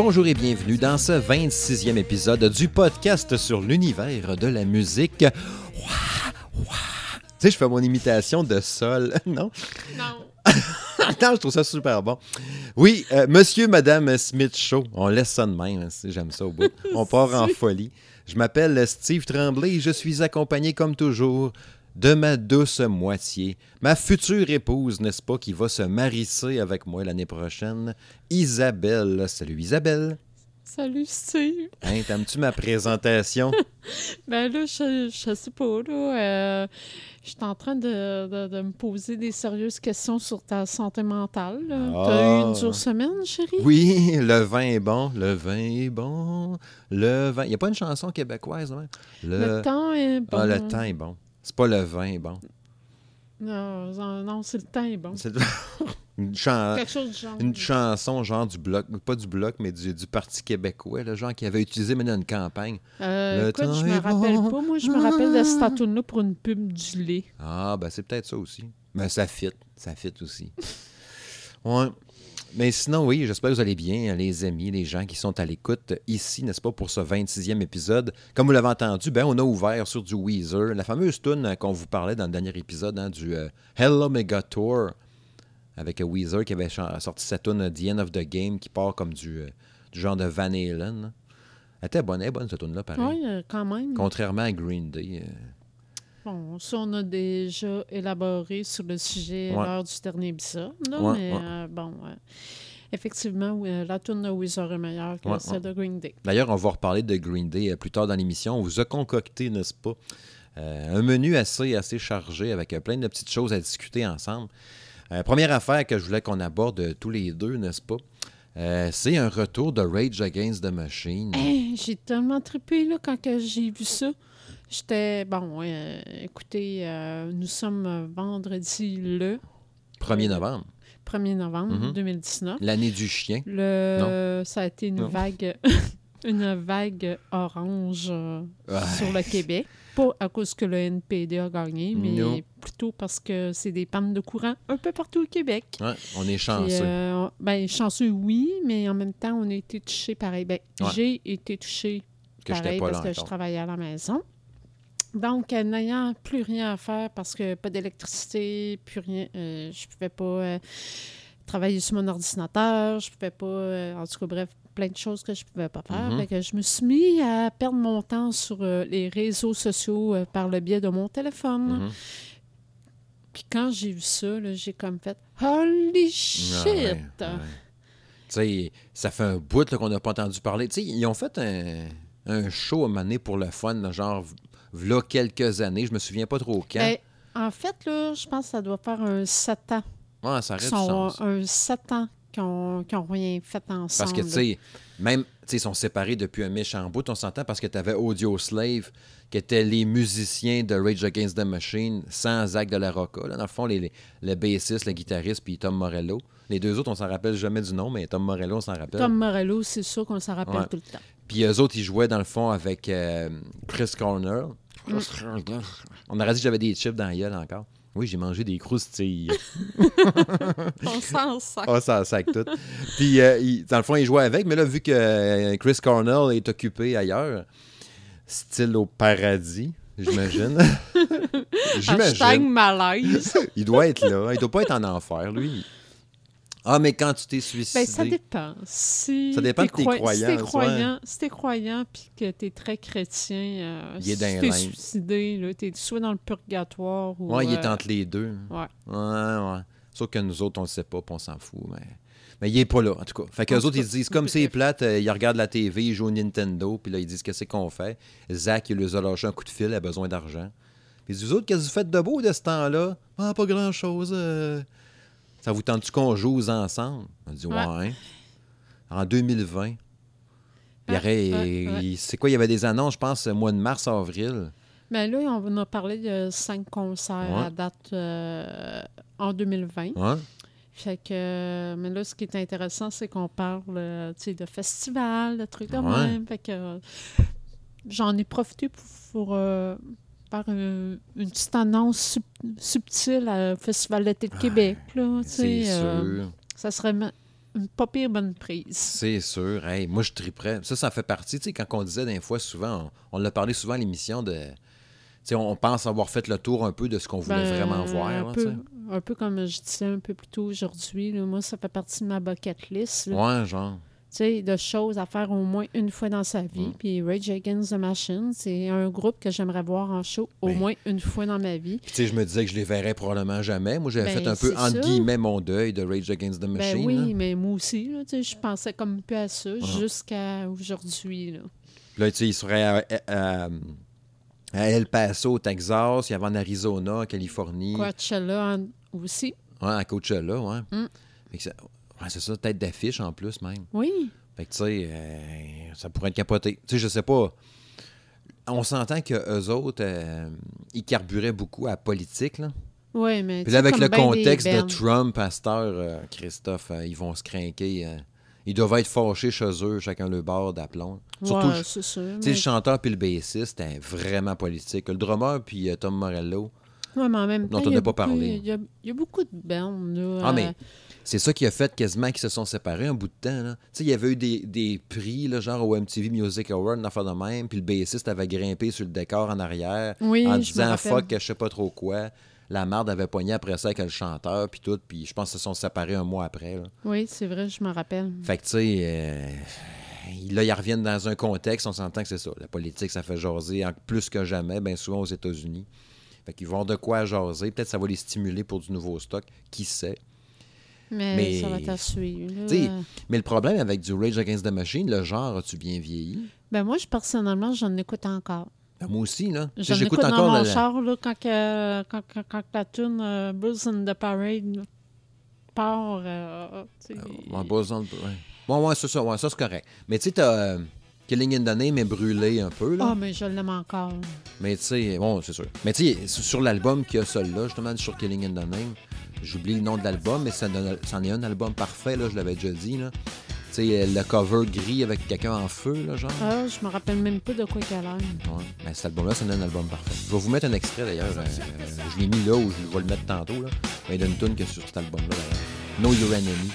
Bonjour et bienvenue dans ce 26e épisode du podcast sur l'univers de la musique. Ouah, ouah. Tu sais, je fais mon imitation de sol, non? Non. non, je trouve ça super bon. Oui, euh, monsieur, madame Smith Show. On laisse ça de même, hein, si j'aime ça au bout. On part en folie. Je m'appelle Steve Tremblay et je suis accompagné, comme toujours, de ma douce moitié, ma future épouse, n'est-ce pas, qui va se marisser avec moi l'année prochaine, Isabelle. Salut Isabelle. Salut Steve. Hein, t'aimes-tu ma présentation? Ben là, je, je sais pas, là. euh, je suis en train de, de- de me poser des sérieuses questions sur ta santé mentale. Ah. T'as eu une dure semaine, chérie? Oui, le vin est bon, le vin est bon, le vin... Il n'y a pas une chanson québécoise, hein? Le temps est bon. Ah, le temps est bon. C'est pas le vin est bon. Non, non, c'est le temps est bon. C'est une, chan- Quelque chose du genre. une chanson genre du bloc, pas du bloc, mais du, du Parti québécois, le genre qui avait utilisé maintenant une campagne. Euh, Le écoute, temps je me rappelle bon. pas. Moi, je me rappelle de cette pour une pub du lait. Ah, ben c'est peut-être ça aussi. Mais ça fit, ça fit aussi. ouais. Mais sinon, oui, j'espère que vous allez bien, les amis, les gens qui sont à l'écoute ici, n'est-ce pas, pour ce 26e épisode. Comme vous l'avez entendu, ben, on a ouvert sur du Weezer, la fameuse tune qu'on vous parlait dans le dernier épisode hein, du euh, Hello Mega Tour, avec Weezer qui avait sorti sa tune euh, The End of the Game, qui part comme du, euh, du genre de Van Halen. là. Elle était bonne, elle est bonne cette tune-là, pareil. Oui, quand même. Contrairement à Green Day. euh, Bon, ça, on a déjà élaboré sur le sujet Ouais. lors du dernier épisode. là, Ouais, mais ouais. euh, bon, euh, effectivement, euh, la tune de Weezer est meilleure que celle de Green Day. D'ailleurs, on va reparler de Green Day euh, plus tard dans l'émission. On vous a concocté, n'est-ce pas, un menu assez, assez chargé avec plein de petites choses à discuter ensemble. Première affaire que je voulais qu'on aborde tous les deux, n'est-ce pas, euh, c'est un retour de Rage Against the Machine. Hey, j'ai tellement trippé là, quand j'ai vu ça. J'étais. Bon, euh, écoutez, euh, nous sommes vendredi le 1er novembre, 1er novembre Mhm. 2019. l'année du chien. Le, ça a été une Non. vague, une vague orange euh, Ouais. sur le Québec. Pas à cause que le NPD a gagné, mais Non. plutôt parce que c'est des pannes de courant un peu partout au Québec. Ouais, on est Puis, chanceux. euh, ben, chanceux, oui, mais en même temps, on a été touchés pareil. Ben, Ouais. J'ai été touchée que pareil pas parce que je travaillais à la maison. Donc, euh, n'ayant plus rien à faire parce que pas d'électricité, plus rien, euh, je pouvais pas euh, travailler sur mon ordinateur, je pouvais pas, euh, en tout cas, bref, plein de choses que je pouvais pas faire. Fait que je me suis mis à perdre mon temps sur les réseaux sociaux par le biais de mon téléphone. Mhm. Puis quand j'ai vu ça, j'ai comme fait « Holy shit! Ah ouais, ouais. Tu sais, ça fait un bout qu'on n'a pas entendu parler. Tu sais, ils ont fait un, un show à donné pour le fun, genre, là, quelques années. Je me souviens pas trop quand. Ben, en fait, là, je pense que ça doit faire un 7 ans. Ouais, ça sens. un 7 ans qui n'ont rien fait ensemble. Parce que, tu sais, même, tu sais, ils sont séparés depuis un méchant bout, on s'entend, parce que tu avais Audio Slave, qui étaient les musiciens de Rage Against the Machine, sans Zach de la Rocca. Là. Dans le fond, les, les- le bassiste, le guitariste, puis Tom Morello. Les deux autres, on s'en rappelle jamais du nom, mais Tom Morello, on s'en rappelle. Tom Morello, c'est sûr qu'on s'en rappelle Ouais. tout le temps. Puis eux autres, ils jouaait dans le fond avec euh, Chris Cornell. Mm. On aurait dit que j'avais des chips dans la gueule encore. Oui, j'ai mangé des croustilles. On s'en sac. Ah, ça sac tout. Puis, euh, il- dans le fond, il jouait avec, mais là, vu que euh, Chris Cornell est occupé ailleurs, style au paradis, j'imagine. J'imagine. malaise. Il doit être là. Il doit pas être en enfer, lui. Ah, mais quand tu t'es suicidé. ben, ça dépend. Si Ça dépend t'es de tes croi- Si croyances, t'es croyant, si t'es croyant puis que t'es très chrétien, euh, Il si tu t'es suicidé, là, t'es soit dans le purgatoire ou... Ouais, il est euh, entre les deux. Ouais. Ouais, ouais. Sauf que nous autres, on le sait pas, puis on s'en fout. Mais... mais il est pas là, en tout cas. Fait qu'eux autres, ils se disent, comme c'est plate, euh, ils regardent la TV, ils jouent au Nintendo, puis là, ils disent, qu'est-ce qu'on fait? Zach, il leur a lâché un coup de fil, il a besoin d'argent. Puis ils disent, vous autres, qu'est-ce que vous faites de beau de ce temps-là? Ah, pas grand-chose. euh. Ça vous tente-tu qu'on joue ensemble? On dit, ouais. Ouais. En 2020. Il y aurait- C'est quoi, il y avait des annonces, je pense, au mois de mars, avril. Ben là, on a parlé de cinq concerts Ouais. à date euh, en 2020. Ouais. Fait que, mais là, ce qui est intéressant, c'est qu'on parle euh, tu sais, de festivals, de trucs de Ouais. même. Fait que euh, j'en ai profité pour, pour, euh, faire une, une petite annonce sub- subtile au Festival d'été de Québec. Là, C'est euh, sûr. ça serait une pas pire bonne prise. C'est sûr. Hey, moi, je triperais. Ça, ça fait partie. Tu sais, quand on disait des fois, souvent, on, on l'a parlé souvent à l'émission de. Tu sais, on pense avoir fait le tour un peu de ce qu'on voulait Ben, vraiment voir. Un là, peu, un peu comme je disais un peu plus tôt aujourd'hui. Moi, ça fait partie de ma bucket list. là. Ouais, genre. Sais, de choses à faire au moins une fois dans sa vie. Mm. Puis Rage Against the Machine, c'est un groupe que j'aimerais voir en show au Ben. moins une fois dans ma vie. Puis, tu sais, je me disais que je les verrais probablement jamais. Moi, j'avais Ben, fait un peu, entre ça. guillemets, mon deuil de Rage Against the Machine. Ben oui, là. mais moi aussi, là, tu sais, je pensais comme peu à ça jusqu'à aujourd'hui. là. Là, tu sais, il serait à, à- à El Paso, au Texas. Il y avait en Arizona, en Californie. Coachella en- aussi. Ouais, à Coachella, ouais. Mm. Ça- ouais, c'est ça, tête d'affiche en plus, même. Oui. Fait que, tu sais, euh, ça pourrait être capoté. Tu sais, je sais pas. On s'entend que eux autres, euh, ils carburaient beaucoup à la politique, là. Oui, mais. Puis là, avec le ben contexte de. Trump, heure, euh, Christophe, ils vont se craquer. ils doivent être fâchés chez eux, chacun le bord d'aplomb. Surtout, Ouais, c'est sûr. tu sais, mais- le chanteur puis le bassiste, c'était vraiment politique. Le drummer puis Tom Morello, Ouais, mais en même dont temps, on il y n'a pas beaucoup- parlé. Il y, y a beaucoup de bands. Là, Ah, mais c'est ça qui a fait quasiment qu'ils se sont séparés un bout de temps. Tu sais, il y avait eu des, des prix, là, genre au MTV Music Award, une affaire de même, puis le bassiste avait grimpé sur le décor en arrière Oui, en disant fuck, je sais pas trop quoi. La marde avait poigné après ça avec le chanteur, puis tout, puis je pense qu'ils se sont séparés un mois après. là. Oui, c'est vrai, je me rappelle. Fait que, tu sais, euh, là, ils reviennent dans un contexte, on s'entend que c'est ça. La politique, ça fait jaser plus que jamais, bien souvent aux États-Unis. Fait qu'ils vont avoir de quoi jaser. Peut-être que ça va les stimuler pour du nouveau stock, qui sait? Mais, Mais- ça va à suivre. là. Mais le problème avec du Rage Against the Machine, le genre, as-tu bien vieilli? Ben moi, je, personnellement, j'en écoute encore. Ben, moi aussi, là. J'en J'écoute écoute dans encore mon la- char là, quand, que- quand, quand, quand la tune euh, Bulls in the Parade part. euh. Ouais, Buzz on- ouais. Ouais, ouais, c'est ça, ouais, ça c'est correct. Mais tu sais, t'as euh, Killing in the Name est brûlé un peu, là. Ah, mais je l'aime encore. Mais tu sais, bon, c'est sûr. Mais tu sais, sur l'album qu'il y a celui-là, justement, sur Killing in the Name, j'oublie le nom de l'album, mais c'en est un album parfait, là, je l'avais déjà dit, là. Tu sais, le cover gris avec quelqu'un en feu, là, genre. Ah, je me rappelle même pas de quoi qu'elle a l'air. Ouais. Ben, cet album-là, c'est un album parfait. Je vais vous mettre un extrait, d'ailleurs. euh, euh, je l'ai mis là, ou je vais le mettre tantôt, là. Ben, il y a une tune que sur cet album-là, d'ailleurs. Know Your Enemy.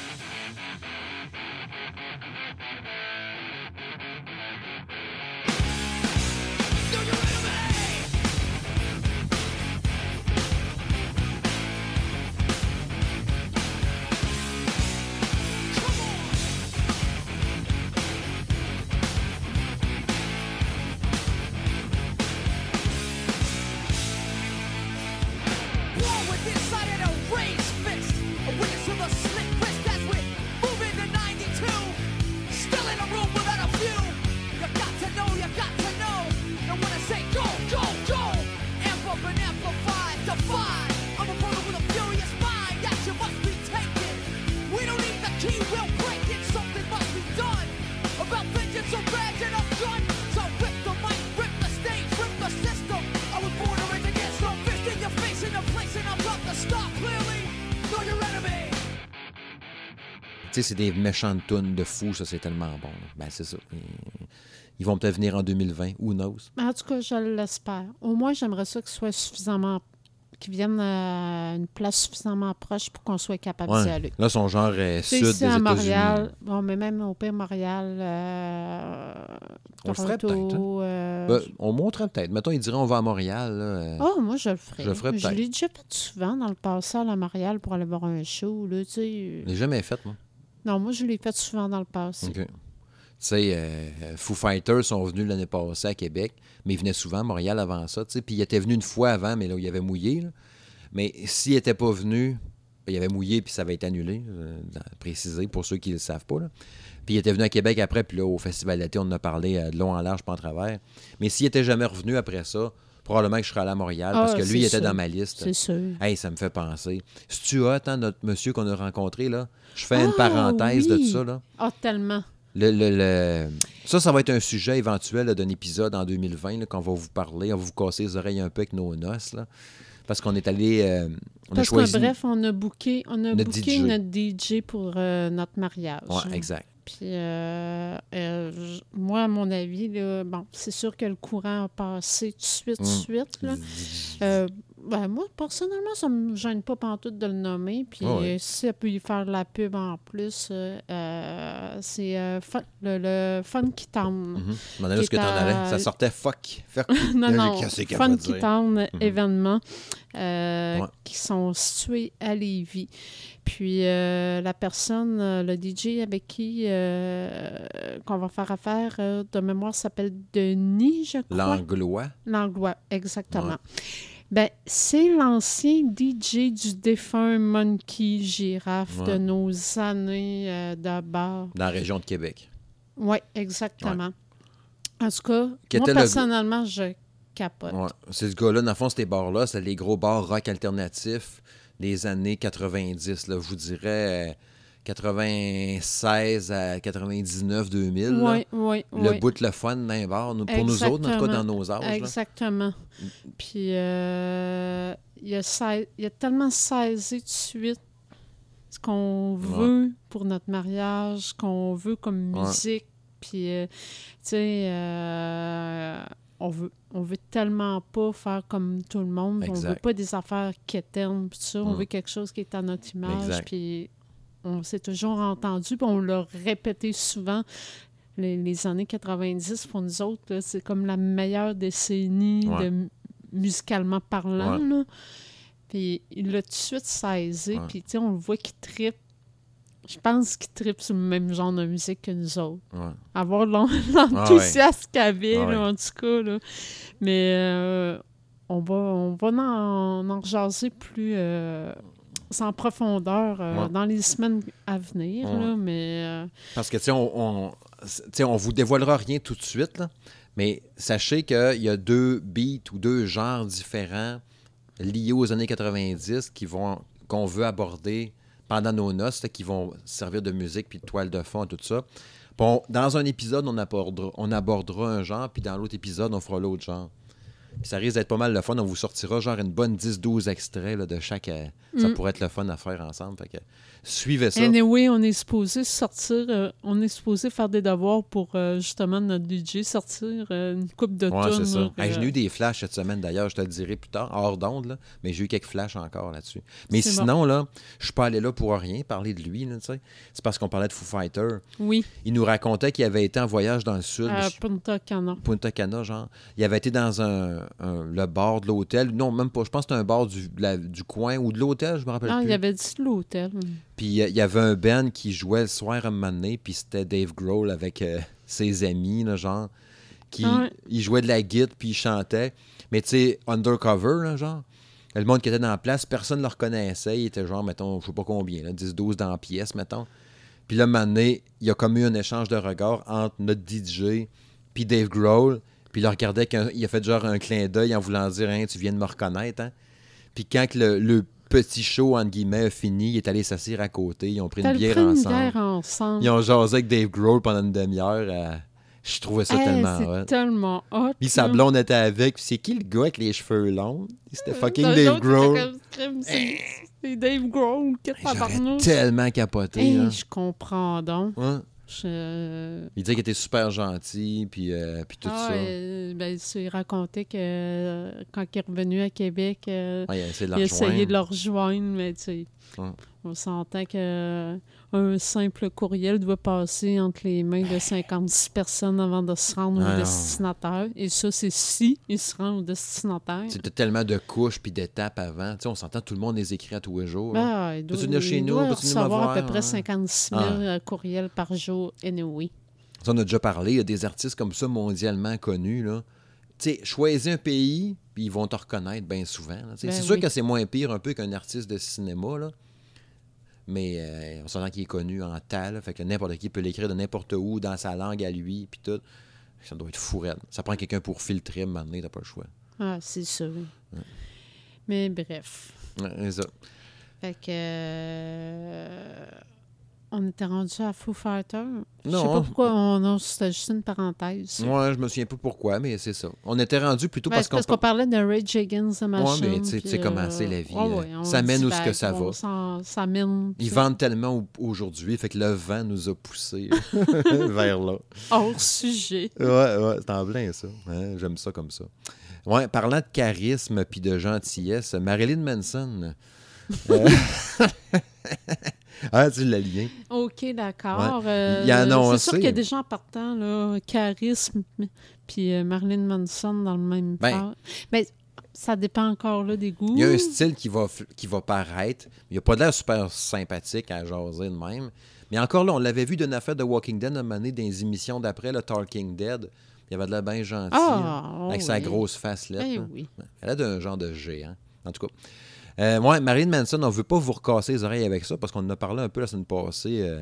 C'est des méchantes tunes de fou, ça, c'est tellement bon. Ben, c'est ça. Ils vont peut-être venir en 2020, who knows? Mais En tout cas, je l'espère. Au moins, j'aimerais ça qu'ils soient suffisamment. qu'ils viennent à une place suffisamment proche pour qu'on soit capable d'y aller. Là, son genre est sais, sud ici des à. Montréal, bon, mais même au pire Montréal, euh, On le ferait peut-être, hein? euh, Ben, on montrait peut-être. Mettons, ils diraient on va à Montréal. là, euh, Ah, moi, je le ferais. Je le ferais Je peut-être. l'ai déjà fait souvent dans le passé à Montréal pour aller voir un show. Là, tu sais. Je l'ai jamais fait, moi. Non, moi, je l'ai fait souvent dans le passé. Tu sais, euh, Foo Fighters sont venus l'année passée à Québec, mais ils venaient souvent à Montréal avant ça. Puis ils étaient venus une fois avant, mais là, il avait mouillé. Mais s'ils n'étaient pas venus, ben, il avait mouillé puis ça avait été annulé, euh, précisé pour ceux qui ne le savent pas. Puis il était venu à Québec après, puis là, au Festival d'été, on en a parlé euh, de long en large, pas en travers. Mais s'il n'était jamais revenu après ça, probablement que je serais allé à Montréal, parce Ah, que lui, il était sûr. dans ma liste. C'est sûr. Hey, ça me fait penser. Si tu hein, notre monsieur qu'on a rencontré, là, je fais une Ah, parenthèse de oui. ça, là. Ah, tellement. Le, le- le- Ça, ça va être un sujet éventuel d'un épisode en 2020, là, qu'on va vous parler. On va vous casser les oreilles un peu avec nos noces, là. Parce qu'on est allé... euh, on a Parce que, choisi... bref, on a booké, on a Notre booké DJ. notre DJ pour euh, notre mariage. Ouais, exact. Puis, euh, euh, moi, à mon avis, là, bon, c'est sûr que le courant a passé tout de suite, tout de Mm. suite. Là. Euh, Ben, moi, personnellement, ça me gêne pas pantoute de le nommer. Puis Ah euh, si ça peut y faire de la pub en plus, euh, euh, c'est euh, Fun- le, le Funky Town. Je me demandais où Qui est-ce que t'en à- Ça sortait fuck. Fuck. non, non, Funky? Town Mhm. événements euh, Ouais. qui sont situés à Lévis. Puis la personne, le DJ avec qui qu'on va faire affaire de mémoire s'appelle Denis, je crois. L'anglois. Langlois, exactement. Ben, c'est l'ancien DJ du défunt Monkey Ouais. de nos années euh, de bar. Dans la région de Québec. Oui, exactement. En tout cas, Qui moi, le- personnellement, je capote. Ouais. C'est ce gars-là, dans le fond, ces bars-là, c'est les gros bars rock alternatifs des années 90. Là, je vous dirais euh, 96 à 99, 2000. là. Oui, oui, Le oui. bout de le fun bars, nous- pour nous autres, en tout cas dans nos âges. là. Exactement. Puis, euh, il, a il a tellement saisi de suite ce qu'on Ouais. veut pour notre mariage, ce qu'on veut comme Ouais. musique. Puis, euh, tu sais, euh, on veut, on veut tellement pas faire comme tout le monde. On veut pas des affaires quétaines, tout ça. On Mm. veut quelque chose qui est à notre image. Puis, on s'est toujours entendu, puis on l'a répété souvent. Les, les années 90, pour nous autres, c'est comme la meilleure décennie Ouais. de mu- musicalement parlant. Ouais. là. Puis il l'a tout de suite saisi, Ouais. puis on le voit qu'il tripe. Je pense qu'il tripe sur le même genre de musique que nous autres. Avoir l'en- l'enthousiasme qu'il avait, Ah là, en tout cas. là. Mais euh, on va, on va en, en plus euh, en profondeur euh, Ouais. dans les semaines à venir. Ouais. là, mais euh, Parce que, tu sais, on, on, on vous dévoilera rien tout de suite, là, mais sachez qu'il y a deux beats ou deux genres différents liés aux années 90 qui vont qu'on veut aborder pendant nos noces, là, qui vont servir de musique puis de toile de fond, tout ça. Bon, dans un épisode, on abordera, on abordera un genre, puis dans l'autre épisode, on fera l'autre genre. Puis ça risque d'être pas mal le fun. On vous sortira genre une bonne 10-12 extraits là, de chaque. euh, Ça Mm. pourrait être le fun à faire ensemble. Fait que suivez ça. Anyway, on est supposé sortir, euh, on est supposé faire des devoirs pour euh, justement notre DJ sortir euh, une coupe de Ouais, c'est ça. Hey, J'ai eu des flashs cette semaine d'ailleurs, je te le dirai plus tard, hors d'onde, là, mais j'ai eu quelques flashs encore là-dessus. Mais C'est sinon, là, je suis pas allé là pour rien, parler de lui, là. C'est parce qu'on parlait de Foo Fighter. Oui, Il nous racontait qu'il avait été en voyage dans le sud, à je- Punta Cana. Punta Cana, genre. Il avait été dans un, un- le bar de l'hôtel. Non, même pas. Je pense que c'était un bar du, la- du coin ou de l'hôtel, je me rappelle Ah, plus. il avait dit l'hôtel. Puis il y avait un band qui jouait le soir à un moment donné, puis c'était Dave Grohl avec euh, ses amis, là, genre, qui Ouais. il jouait de la guitare, puis il chantait. Mais tu sais, undercover, là, genre. Le monde qui était dans la place, personne ne le reconnaissait. Il était genre, mettons, je sais pas combien, là, 10-12 dans la pièce, mettons. Puis là, un moment donné, il y a comme eu un échange de regards entre notre DJ puis Dave Grohl. Puis il le regardait, il a fait genre un clin d'œil en voulant dire, hein, tu viens de me reconnaître, hein. Puis quand le, le petit show, entre guillemets, a fini, il est allé s'asseoir à côté. Ils ont pris une bière pris une ensemble. bière ensemble. Ils ont jasé avec Dave Grohl pendant une demi-heure. euh, je trouvais ça Hey, tellement hot. tellement hot. Puis sa blonde était avec. Puis c'est qui le gars avec les cheveux longs? C'était fucking Dans Dave Grohl. C'est Dave Grohl. J'aurais tabarnouche. tellement capoté. Hey, hein. je comprends donc. Je- Il disait qu'il était super gentil, puis, euh, puis tout Ah, ça. euh, ben, il racontait que euh, quand il est revenu à Québec, euh, il a essayé de il a la essayé rejoindre. de le rejoindre, mais tu sais. On s'entend que un simple courriel doit passer entre les mains de 56 personnes avant de se rendre Ah, au non. destinataire. Et ça, c'est si il se rend au destinataire. C'était tellement de couches puis d'étapes avant. Tu sais, on s'entend tout le monde les écrit à tous les jours. Ah, il doit, venir chez il nous? doit recevoir à peu près Ouais. 56 000 Ah. euh, courriels par jour, anyway. Ça, on a déjà parlé. Il y a des artistes comme ça mondialement connus. Là. Tu sais, choisis un pays, puis ils vont te reconnaître bien souvent. Ben c'est sûr que c'est moins pire un peu qu'un artiste de cinéma. Là. Mais euh, on s'entend qu'il est connu en tas. là. Fait que n'importe qui peut l'écrire de n'importe où, dans sa langue à lui, puis tout. Ça doit être fou raide. Ça prend quelqu'un pour filtrer, à un moment donné, t'as pas le choix. Ah, c'est sûr. Mais bref. Ouais, c'est ça. Fait que. euh, on était rendu à Foo Fighters. Je sais pas pourquoi on c'était juste une parenthèse. Ouais, je me souviens pas pourquoi, mais c'est ça. On était rendu plutôt Ouais, parce qu'on parce qu'on parlait de Rage Against the Machine. mais tu sais- comment c'est la vie, ouais, ouais, Ça mène où ce que ça va. Ça mène. Ils vendent tellement au- aujourd'hui, fait que le vent nous a poussés vers là. Hors sujet. Ouais, ouais, c'est en plein ça. Hein, J'aime ça comme ça. Ouais, parlant de charisme puis de gentillesse, Marilyn Manson. Euh, ah, tu l'as lien. OK, d'accord. Ouais. Euh, Il a annoncé- C'est sûr qu'il y a des gens en partant, là, charisme, puis euh, Marilyn Manson dans le même Ben. phase. Mais ça dépend encore là, des goûts. Il y a un style qui va, qui va paraître. Il a pas de l'air super sympathique à jaser de même. Mais encore là, on l'avait vu d'une affaire de Walking Dead à un moment donné, dans les émissions d'après, le Talking Dead. Il avait de l'air bien gentil. Ah, là, avec oh sa grosse face là. Eh oui. Elle a d'un genre de géant. En tout cas. Euh, ouais, Marilyn Manson, on ne veut pas vous recasser les oreilles avec ça parce qu'on en a parlé un peu la semaine passée. euh,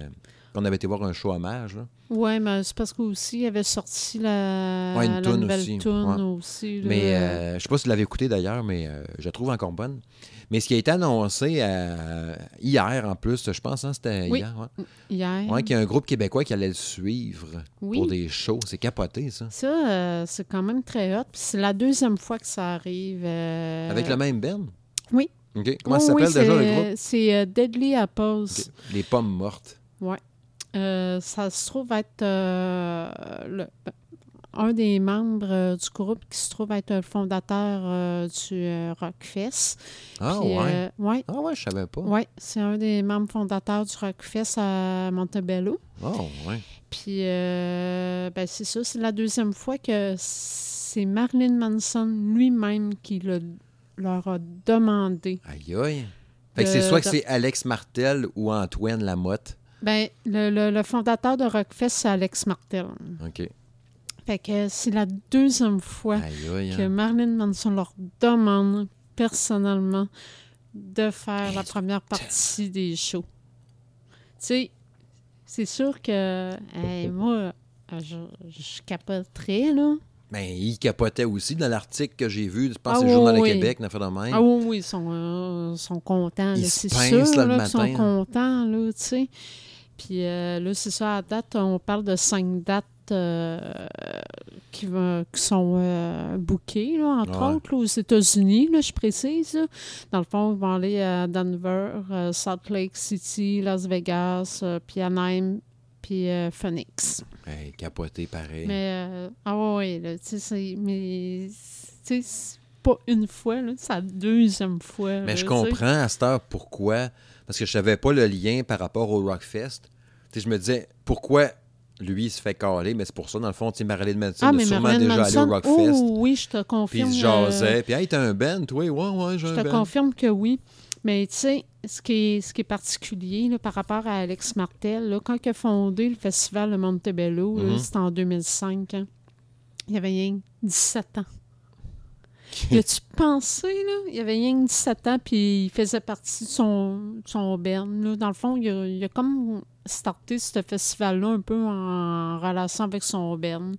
qu'on avait été voir un show hommage. Oui, mais c'est parce qu'aussi, il avait sorti la, Ouais, une la toune nouvelle aussi, toune ouais. aussi. Mais euh, je sais pas si vous l'avez écouté d'ailleurs, mais euh, je la trouve encore bonne. Mais ce qui a été annoncé euh, hier en plus, je pense, hein, c'était Oui. hier. Ouais. Hier. Qu'il y a un groupe québécois qui allait le suivre Oui. pour des shows. C'est capoté, ça. Ça, c'est quand même très hot. Puis c'est la deuxième fois que ça arrive. Avec le même Ben? Oui. Comment ça oui, s'appelle déjà le groupe? C'est euh, Deadly Apples. Les pommes mortes. Euh, ça se trouve être euh, le- un des membres euh, du groupe qui se trouve être le fondateur du Rockfest. Ah Puis, ouais. ouais. Ah ouais, je savais pas. Oui, c'est un des membres fondateurs du Rockfest à Montebello. Oh ouais. Puis, ben, c'est ça, c'est la deuxième fois que c'est Marilyn Manson lui-même qui le- leur a demandé. Aïe aïe. Fait que c'est soit que c'est Alex Martel ou Antoine Lamotte. Ben, le, le- le fondateur de Rockfest, c'est Alex Martel. OK. Fait que c'est la deuxième fois Aïe aïe. que hein. Marilyn Manson leur demande personnellement de faire Hey, la première partie des shows. Tu sais, c'est sûr que hey, moi, euh, je, je capoterais, là. Ben, il capotait aussi dans l'article que j'ai vu. Je pense Ah c'est le Journal de. Québec, une affaire de même. Ah oui, oui, ils sont, euh, sont contents. Ils C'est sûr là, le là, matin. sont contents, là, tu sais. Puis euh, là, c'est ça, à date, on parle de cinq dates euh, qui, va- qui sont euh, bookées, là, entre Ouais. autres, là, aux États-Unis, là, je précise. là. Dans le fond, ils vont aller à Denver, Salt Lake City, Las Vegas, puis Anaheim, puis euh, Phoenix. Hey, capoté pareil. Mais, euh, ah ouais, ouais, là, tu sais, c'est- mais, tu sais, c'est pas une fois, là, c'est la deuxième fois. Mais là, je comprends à cette heure pourquoi. Parce que je savais pas le lien par rapport au Rockfest. Tu sais, je me disais, pourquoi lui il se fait caler, mais c'est pour ça, dans le fond, tu Marilyn Manson Ah, mais sûrement Marilyn déjà Manson, allé au Rockfest. oh, oui, je te puis confirme. il se euh, jasait. Puis, hey, t'as un band, toi? Ouais, ouais, j'ai je un te band. confirme que oui. Mais tu sais, ce qui est, ce qui est particulier là, par rapport à Alex Martel, là, quand il a fondé le festival de Montebello, Mhm. c'était en 2005, hein, il avait rien que 17 ans. Y a-tu pensé, là? Il avait rien que 17 ans, puis il faisait partie de son, son. Là. Dans le fond, il a, il a comme starté ce festival-là un peu en relation avec son band.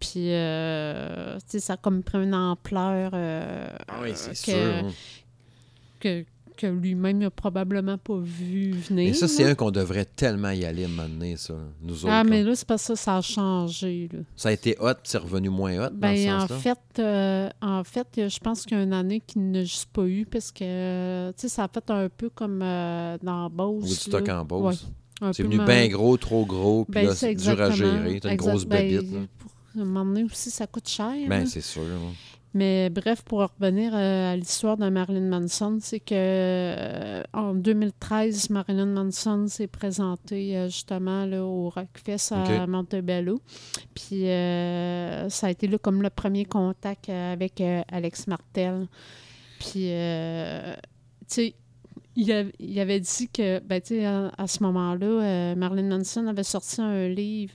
Puis, euh, tu sais, ça a comme pris une ampleur euh, Ah oui, c'est que, sûr. hein. que, que lui-même n'a probablement pas vu venir. Mais ça, c'est un qu'on devrait tellement y aller à un moment donné, ça. Nous autres. Ah, mais là. c'est pas ça, ça a changé. Là. Ça a été hot, puis c'est revenu moins hot dans Ben, ce en fait, euh, en fait, je pense qu'il y a une année qu'il n'a juste pas eu parce que, euh, tu sais, ça a fait un peu comme euh, dans Beauce. Woodstock là. en Beauce. Ouais, C'est venu bien gros, trop gros, puis Ben, là, c'est dur à gérer. T'as une exact- grosse ben, bébite, là. Pour un moment donné aussi, ça coûte cher. Ben, là. c'est sûr. Mais bref, pour revenir euh, à l'histoire de Marilyn Manson, c'est que euh, en 2013, Marilyn Manson s'est présentée euh, justement là, au Rockfest à. Montebello. Puis euh, ça a été là, comme le premier contact avec euh, Alex Martel. Puis, euh, tu sais, il, av- il avait dit que, ben, tu sais, à, à ce moment-là, Marilyn Manson avait sorti un livre.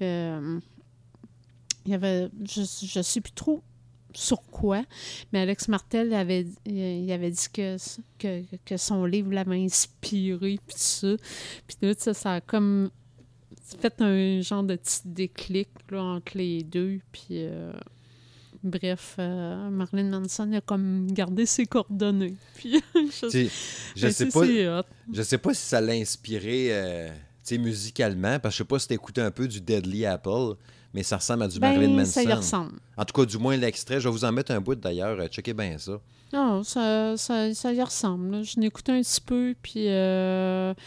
il y avait, je ne sais plus trop sur quoi, mais Alex Martel avait, il avait dit que, que, que son livre l'avait inspiré, puis tout ça. Puis là, sais, ça a comme fait un genre de petit déclic là, entre les deux. Puis, euh, bref, euh, Marilyn Manson a comme gardé ses coordonnées. Puis, je, sais, je pas. Je sais pas si ça l'a inspiré. euh, musicalement, parce que je sais pas si écouté un peu du Deadly Apple, mais ça ressemble à du Ben, Marilyn Manson. ça y ressemble. En tout cas, du moins l'extrait. Je vais vous en mettre un bout d'ailleurs. euh, Checkez bien ça. Non, ça, ça, ça y ressemble. là. Je l'ai écouté un petit peu, puis euh, tu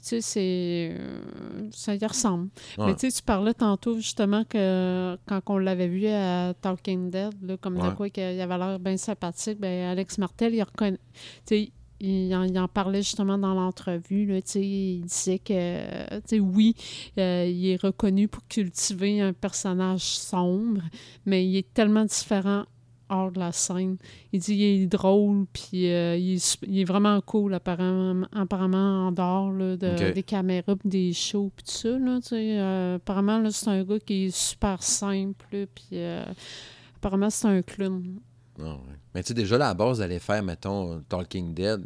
sais, c'est. euh, ça y ressemble. Ouais. Mais tu sais, tu parlais tantôt justement que quand on l'avait vu à Talking Dead, là, comme de Ouais. quoi qu'il avait l'air bien sympathique, ben Alex Martel, il reconnaît. Tu sais, il en, il en parlait justement dans l'entrevue. Il disait que, euh, oui, euh, il est reconnu pour cultiver un personnage sombre, mais il est tellement différent hors de la scène. Il dit qu'il est drôle, puis euh, il, est, il est vraiment cool, apparemment, apparemment en dehors là, de- des caméras, puis des shows, puis tout ça. Là. Euh, apparemment, là, c'est un gars qui est super simple, puis apparemment, c'est un clown. Ouais. Mais tu sais, déjà, là, à la base, d'aller faire, mettons, Talking Dead,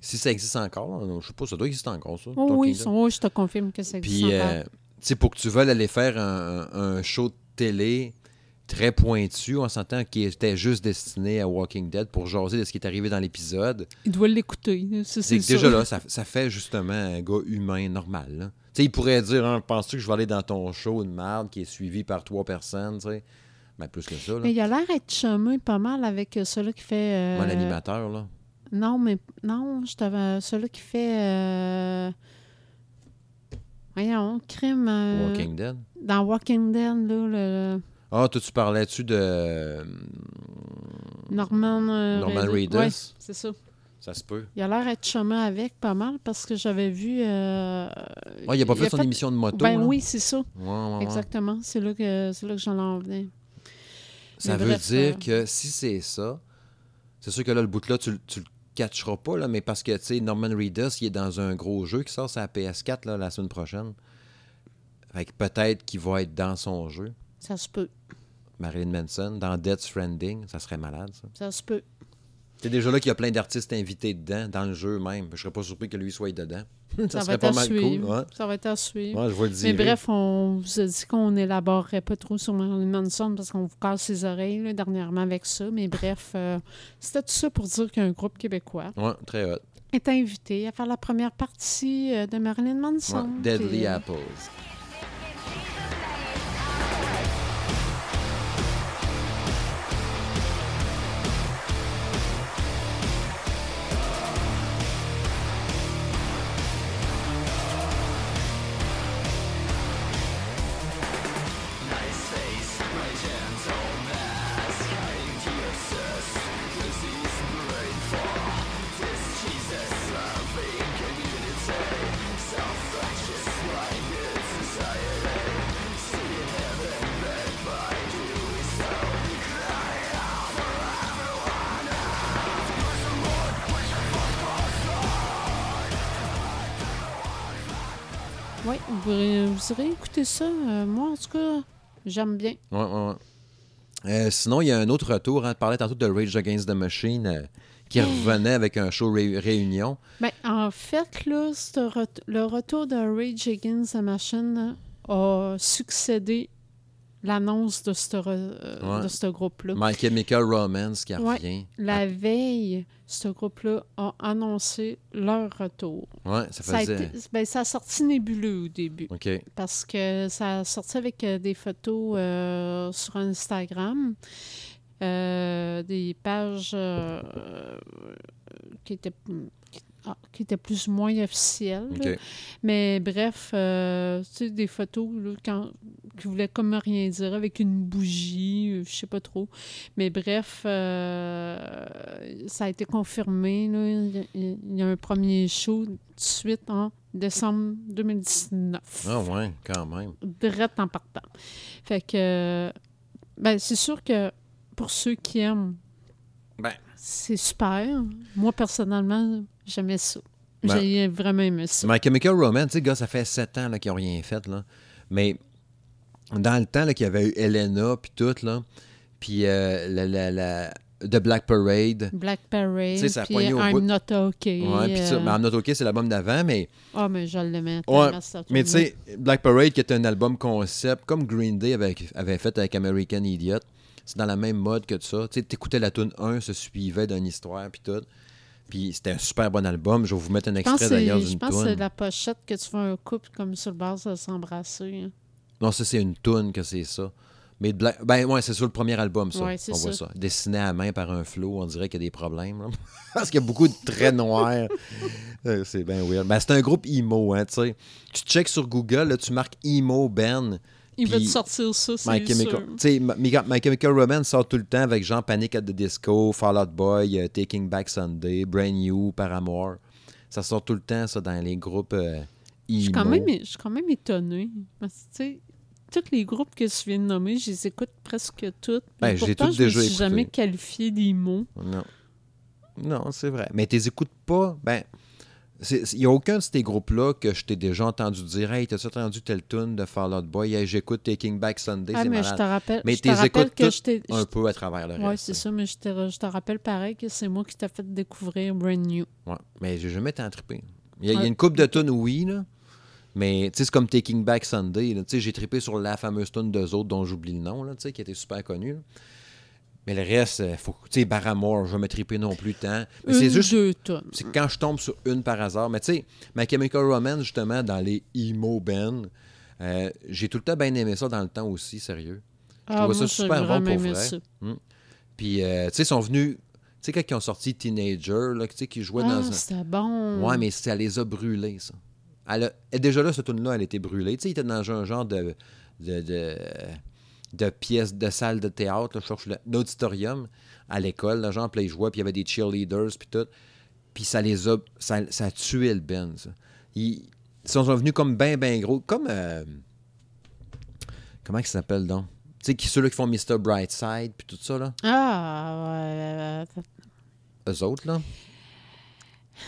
si ça existe encore, là, je sais pas, ça doit exister encore, ça. Oh, oui, je te confirme que ça existe Puis, encore. euh, tu sais, pour que tu veuilles aller faire un, un show de télé très pointu, on s'entend qui était juste destiné à Walking Dead pour jaser de ce qui est arrivé dans l'épisode. Il doit l'écouter. C'est déjà là, ça, ça fait justement un gars humain normal. là. Tu sais, il pourrait dire hein, Penses-tu que je vais aller dans ton show de merde qui est suivi par trois personnes tu sais Ben, plus que ça. Là. Mais il a l'air d'être chumé pas mal avec euh, celui qui fait... euh, Moi, l'animateur, là. Non, mais non, je t'avais. Celui qui fait. euh, Voyons, crime. euh, Walking Dead? Dans Walking Dead, là, le Ah, toi, tu parlais-tu de euh, Norman. euh, Norman Reedus? C'est ça. Ça se peut. Il a l'air d'être chemin avec pas mal parce que j'avais vu. euh, Ah, il a pas fait son émission de moto. Ben là? oui, c'est ça. Ouais, ouais, ouais. Exactement. C'est là que, c'est là que j'en en venais. Ça veut dire euh, que si c'est ça, c'est sûr que là, le bout-là, tu le catcheras pas, là, mais parce que, tu sais, Norman Reedus, il est dans un gros jeu qui sort sur la PS4 là, la semaine prochaine. Fait que peut-être qu'il va être dans son jeu. Ça se peut. Marilyn Manson, dans Death Stranding, ça serait malade, ça. Ça se peut. C'est déjà là qu'il y a plein d'artistes invités dedans, dans le jeu même. Je serais pas surpris que lui soit dedans. ça, Ça, va serait être pas mal suivre. cool. Ouais. Ça va être à suivre. Ouais, je vais le Mais dire. bref, on vous a dit qu'on n'élaborerait pas trop sur Marilyn Manson parce qu'on vous casse les oreilles là, dernièrement avec ça. Mais bref, euh, c'était tout ça pour dire qu'un groupe québécois Ouais, très hot. est invité à faire la première partie euh, de Marilyn Manson. Deadly Apples. Ça. Euh, moi, en tout cas, j'aime bien. Ouais, ouais, ouais. Euh, sinon, il y a un autre retour. Hein, tu parlais tantôt de Rage Against the Machine euh, qui revenait avec un show ré- réunion. Ben, en fait, là, ret- le retour de Rage Against the Machine a succédé l'annonce de ce re- euh, Ouais. de ce groupe-là. My Chemical Romance qui Ouais. revient. La veille, ce groupe-là a annoncé leur retour. Ouais, ça Ça a, faisait. été- ben, ça a sorti nébuleux au début OK. parce que ça a sorti avec euh, des photos euh, sur Instagram, euh, des pages euh, qui, étaient, qui, ah, qui étaient plus ou moins officielles. là. OK. Mais bref, euh, tu sais, des photos là, quand, qui voulaient comme rien dire avec une bougie, euh, je sais pas trop. Mais bref, euh, ça a été confirmé. là. Il y a- un premier show tout de suite en décembre 2019. Ah, ouais, quand même. Direct en partant. Fait que, ben, c'est sûr que pour ceux qui aiment, Ben. c'est super. Moi, personnellement, j'aimais ça. Ben. J'ai vraiment aimé ça. My Chemical Romance, tu sais, gars, ça fait sept ans qu'ils n'ont rien fait. Là. Mais dans le temps qu'il y avait eu Elena, puis tout, là, puis euh, la, la, la- The Black Parade. Black Parade, Tu sais, ça a puis I'm bout. Not Okay. Ouais, puis ça, euh, mais I'm Not OK, c'est l'album d'avant, mais, Ah, mais je l'aimais Ouais, tellement, cette mais tu sais, Black Parade, qui est un album concept, comme Green Day avait, avait fait avec American Idiot, c'est dans la même mode que ça. Tu sais, t'écoutais la tune 1, se suivait d'une histoire, puis tout. Puis c'était un super bon album. Je vais vous mettre un Je extrait d'ailleurs c'est- je d'une pense que c'est tune. la pochette que tu fais un couple comme sur le bord de s'embrasser. hein. Non, ça, c'est une tune que c'est ça. Mais de ben ouais, c'est sur le premier album, ça. Ouais, on voit ça. ça. Dessiné à main par un flow, on dirait qu'il y a des problèmes. là. Parce qu'il y a beaucoup de traits noirs. Euh, c'est bien weird. Ben, c'est un groupe emo, hein, tu sais. Tu checkes sur Google, là, tu marques emo Ben. Il veut Puis te sortir ça, c'est My Chemical, My, Chemical Romance sort tout le temps avec genre Panic at the Disco, Fall Out Boy, euh, Taking Back Sunday, Brand New, Paramore. Ça sort tout le temps, ça, dans les groupes euh, emo. Je suis quand même, quand. Parce que, tu sais, tous les groupes que tu viens de nommer, je les écoute presque tous. Ben, je pourtant, je déjà suis jamais qualifié des mots. Non. Non, c'est vrai. Mais tu les écoutes pas, ben. Il n'y a aucun de ces groupes-là que je t'ai déjà entendu dire Hey, t'as-tu entendu telle tune de Fall Out Boy? Hey, J'écoute Taking Back Sunday, Ah, c'est mais je te rappelle, Mais je rappelle écoutes que toutes je. Un peu à travers le Oui, reste. c'est ça, mais je te, je te rappelle pareil que c'est moi qui t'ai fait découvrir Brand New. Ouais. Mais j'ai jamais tant trippé. Il y a, il y a Ouais. une coupe de tunes, oui, là. Mais c'est comme Taking Back Sunday. J'ai trippé sur la fameuse tune d'eux autres dont j'oublie le nom, là, qui était super connue. là. Mais le reste, euh, faut. Tu sais, Barramore, je vais me tripper non plus tant. Mais c'est juste. C'est quand je tombe sur une par hasard. Mais tu sais, My Chemical Romance, justement, dans les emo bands, euh, j'ai tout le temps bien aimé ça dans le temps aussi, sérieux. Je Ah, trouvais ça moi, super bon pour vrai. ça. Puis, euh, tu sais, ils sont venus. Tu sais, quand ils ont sorti Teenager, là, tu sais, qui jouaient dans Ah, un. c'était bon. Ouais, mais ça les a brûlés, ça. Elle a- déjà là, cette tune-là, elle était brûlée. Tu sais, il était dans un genre de, de, de, de pièce de salle de théâtre, là, je cherche le- l'auditorium à l'école, là, genre, puis ils jouaient, puis il y avait des cheerleaders, puis tout. Puis ça les a, ça, ça a tué le Ben, ça. Ils, ils sont venus comme ben, ben gros, comme, euh, comment ils s'appellent, donc? Tu sais, qui- ceux-là qui font Mr. Brightside, puis tout ça, là. Ah, ouais. Eux autres, là.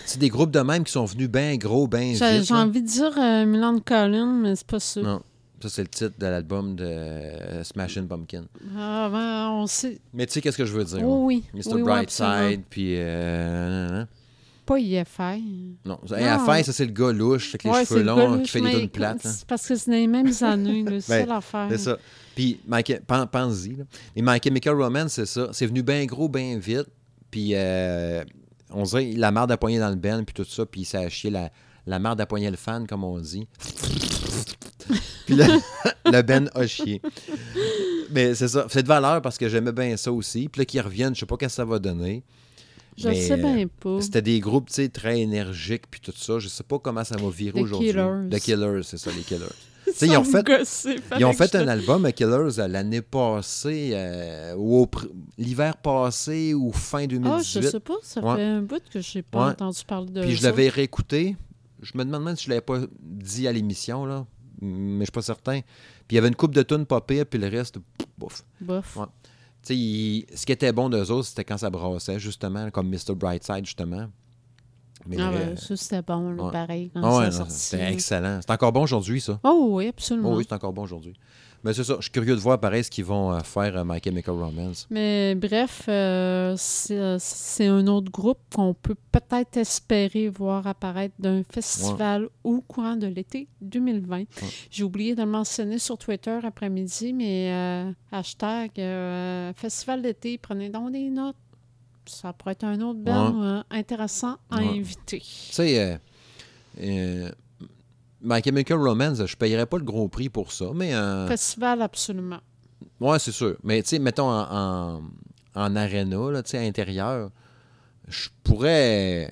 C'est des groupes de même qui sont venus ben gros, J'ai vite. j'ai envie de dire euh, Milan Collin, mais c'est pas ça. Non. Ça, c'est le titre de l'album de euh, Smashing Pumpkin. Ah, ben, on sait. Mais tu sais, qu'est-ce que je veux dire? Oh, oui. Mr. Oui, oui, Brightside, puis. Euh. Pas IFI. non, Non. ça, c'est le gars louche, avec les Ouais, cheveux longs, qui fait des tunes plates. C'est parce que c'est les mêmes années, c'est Ben, ça l'affaire. C'est ça. Puis, pense-y. Et My Chemical Romance, c'est ça. C'est venu bien gros, bien vite. Puis, euh, on dirait la marde a poigné dans le ben, puis tout ça. Puis, ça a chié la, la a poigné le fan, comme on dit. puis, le, le ben a chié. Mais c'est ça. C'est de valeur parce que j'aimais bien ça aussi. Puis là, qu'ils reviennent, je sais pas qu'est-ce que ça va donner. Je mais, sais bien euh, pas. C'était des groupes, tu sais, très énergiques, puis tout ça. Je sais pas comment ça va virer The aujourd'hui. Killers. The Killers, c'est ça, les Killers. Ils ont fait- Ils ont fait un te- album, euh, Killers, euh, l'année passée, euh, ou l'hiver passé, ou fin Ah, 2018. je sais pas, ça Ouais. fait un bout que je n'ai pas Ouais. entendu parler de Puis je l'avais réécouté. Je me demande même si je l'avais pas dit à l'émission, là. Mais je suis pas certain. Puis il y avait une coupe de tunes pas pire, puis le reste. Bof. Ouais. Il- ce qui était bon d'eux autres, c'était quand ça brassait, justement, comme Mr. Brightside, justement. Mais Ah, ben, ça, c'était bon, là, ouais. pareil, quand Ah ouais, c'était excellent. C'est encore bon aujourd'hui, ça. Oh oui, absolument. Oh oui, c'est encore bon aujourd'hui. Mais c'est ça, je suis curieux de voir pareil ce qu'ils vont euh, faire euh, My Chemical Romance. Mais bref, euh, c'est euh, un autre groupe qu'on peut peut-être espérer voir apparaître d'un festival au courant de l'été 2020. J'ai oublié de le mentionner sur Twitter après-midi, mais euh, hashtag euh, festival d'été, prenez donc des notes. Ça pourrait être un autre band euh, intéressant à Ouais. inviter. Tu sais, euh, euh, My Chemical Romance, je payerais pas le gros prix pour ça, mais... euh, Festival, absolument. ouais, c'est sûr. Mais tu sais, mettons en, en, en arena, là, tu sais, à intérieur, je pourrais...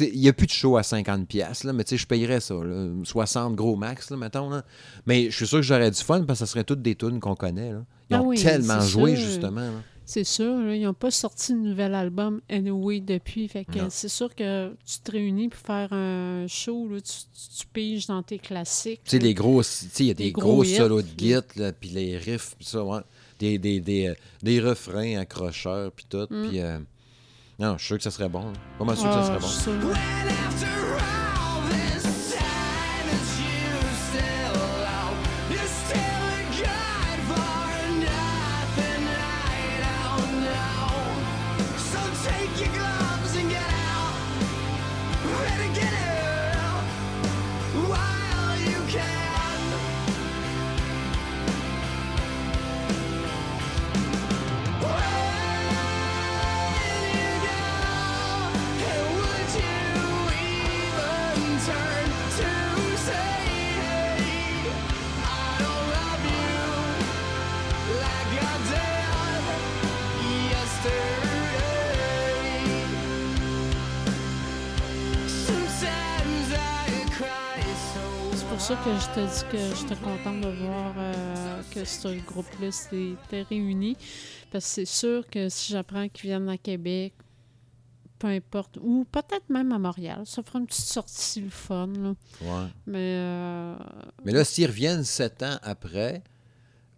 Il n'y a plus de show à 50$, piastres, là, mais tu sais, je payerais ça, là, 60 gros max, là, mettons. Là. Mais je suis sûr que j'aurais du fun parce que ça serait toutes des tunes qu'on connaît. Là. Ils Ah ont oui, tellement joué, sûr. justement. là. C'est sûr, là, ils n'ont pas sorti de nouvel album Anyway depuis. Fait que Non. c'est sûr que tu te réunis pour faire un show, là, tu, tu, tu piges dans tes classiques. Tu sais, les gros, tu sais, il y a des, Des gros, solos de git, là, puis les riffs, puis ça, ouais. Des, des, des, euh, des refrains accrocheurs, puis tout. Mm. Puis, euh, non, je suis sûr que ça serait bon. Pas mal sûr que ça Ah, serait bon. Ça que je te dis que j'étais contente de voir euh, que ce groupe-là s'était réuni. Parce que c'est sûr que si j'apprends qu'ils viennent à Québec, peu importe, ou peut-être même à Montréal, ça fera une petite sortie le fun. Là. Ouais. Mais euh, Mais là, s'ils reviennent sept ans après,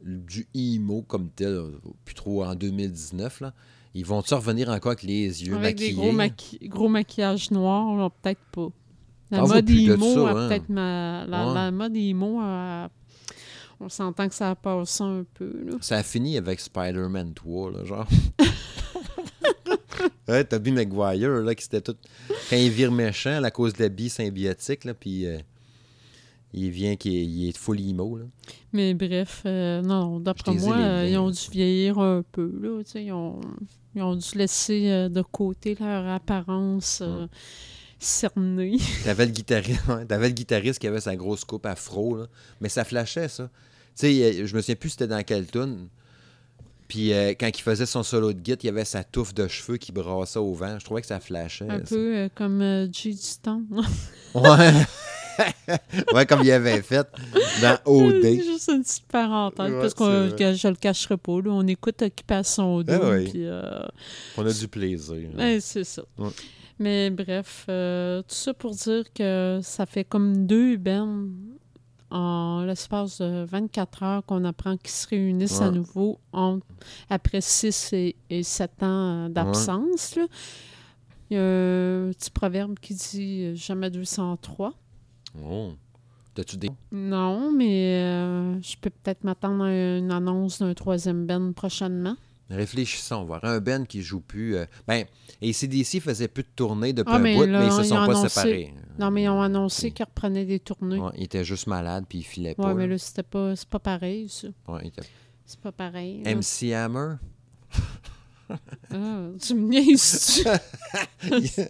du IMO comme tel, plus trop en 2019, là, ils vont-tu revenir encore avec les yeux avec maquillés? des gros, maqui- gros maquillages noirs, peut-être pas. La mode ça, a hein. peut-être ma... la, Ouais. la mode emo, a- on s'entend que ça a passé un peu. Là. Ça a fini avec Spider-Man 3, là, genre. ouais, Tobey Maguire, là, qui c'était tout... Quand il vire méchant à cause de la bille symbiotique, là, puis euh, il vient qu'il est, il est full emo, là. Mais bref, euh, non, d'après moi, euh, ils ont dû vieillir un peu. Là, tu sais, ils, ont, ils ont dû laisser euh, de côté leur apparence euh, cernée. T'avais le guitariste, ouais, t'avais le guitariste qui avait sa grosse coupe afro, là. Mais ça flashait, ça. Tu sais, je me souviens plus c'était dans quelle tune. Puis euh, quand il faisait son solo de guitare, il y avait sa touffe de cheveux qui brassait au vent. Je trouvais que ça flashait. un ça. peu euh, comme euh, temps. Ouais. ouais, comme il avait fait dans OD. Juste une petite parenthèse, Ouais, parce que je le cacherai pas. Là, on écoute Occupation Double, Ah oui. puis... euh, On a du plaisir. Ouais, c'est ça. Mais bref, euh, tout ça pour dire que ça fait comme deux bands en l'espace de 24 heures qu'on apprend qu'ils se réunissent à nouveau en- après 6 et, et 7 ans euh, d'absence. Il y a un petit proverbe qui dit euh, jamais 203. Oh. T'as-tu des. Non, mais euh, je peux peut-être m'attendre à une annonce d'un troisième band prochainement. Réfléchissons, voir. Un Ben qui joue plus. euh, Ben, ACDC faisait plus de tournées depuis Ah, un mais bout, là, mais ils se ils sont ont pas annoncé- séparés. Non, mais ils ont annoncé Ok. qu'ils reprenaient des tournées. Ouais, il était juste malade puis il filait Ouais, pas. mais là. c'était pas, c'est pas pareil, ça. Ouais, était- C'est pas pareil. là. MC Hammer. Ah, tu me niaises-tu?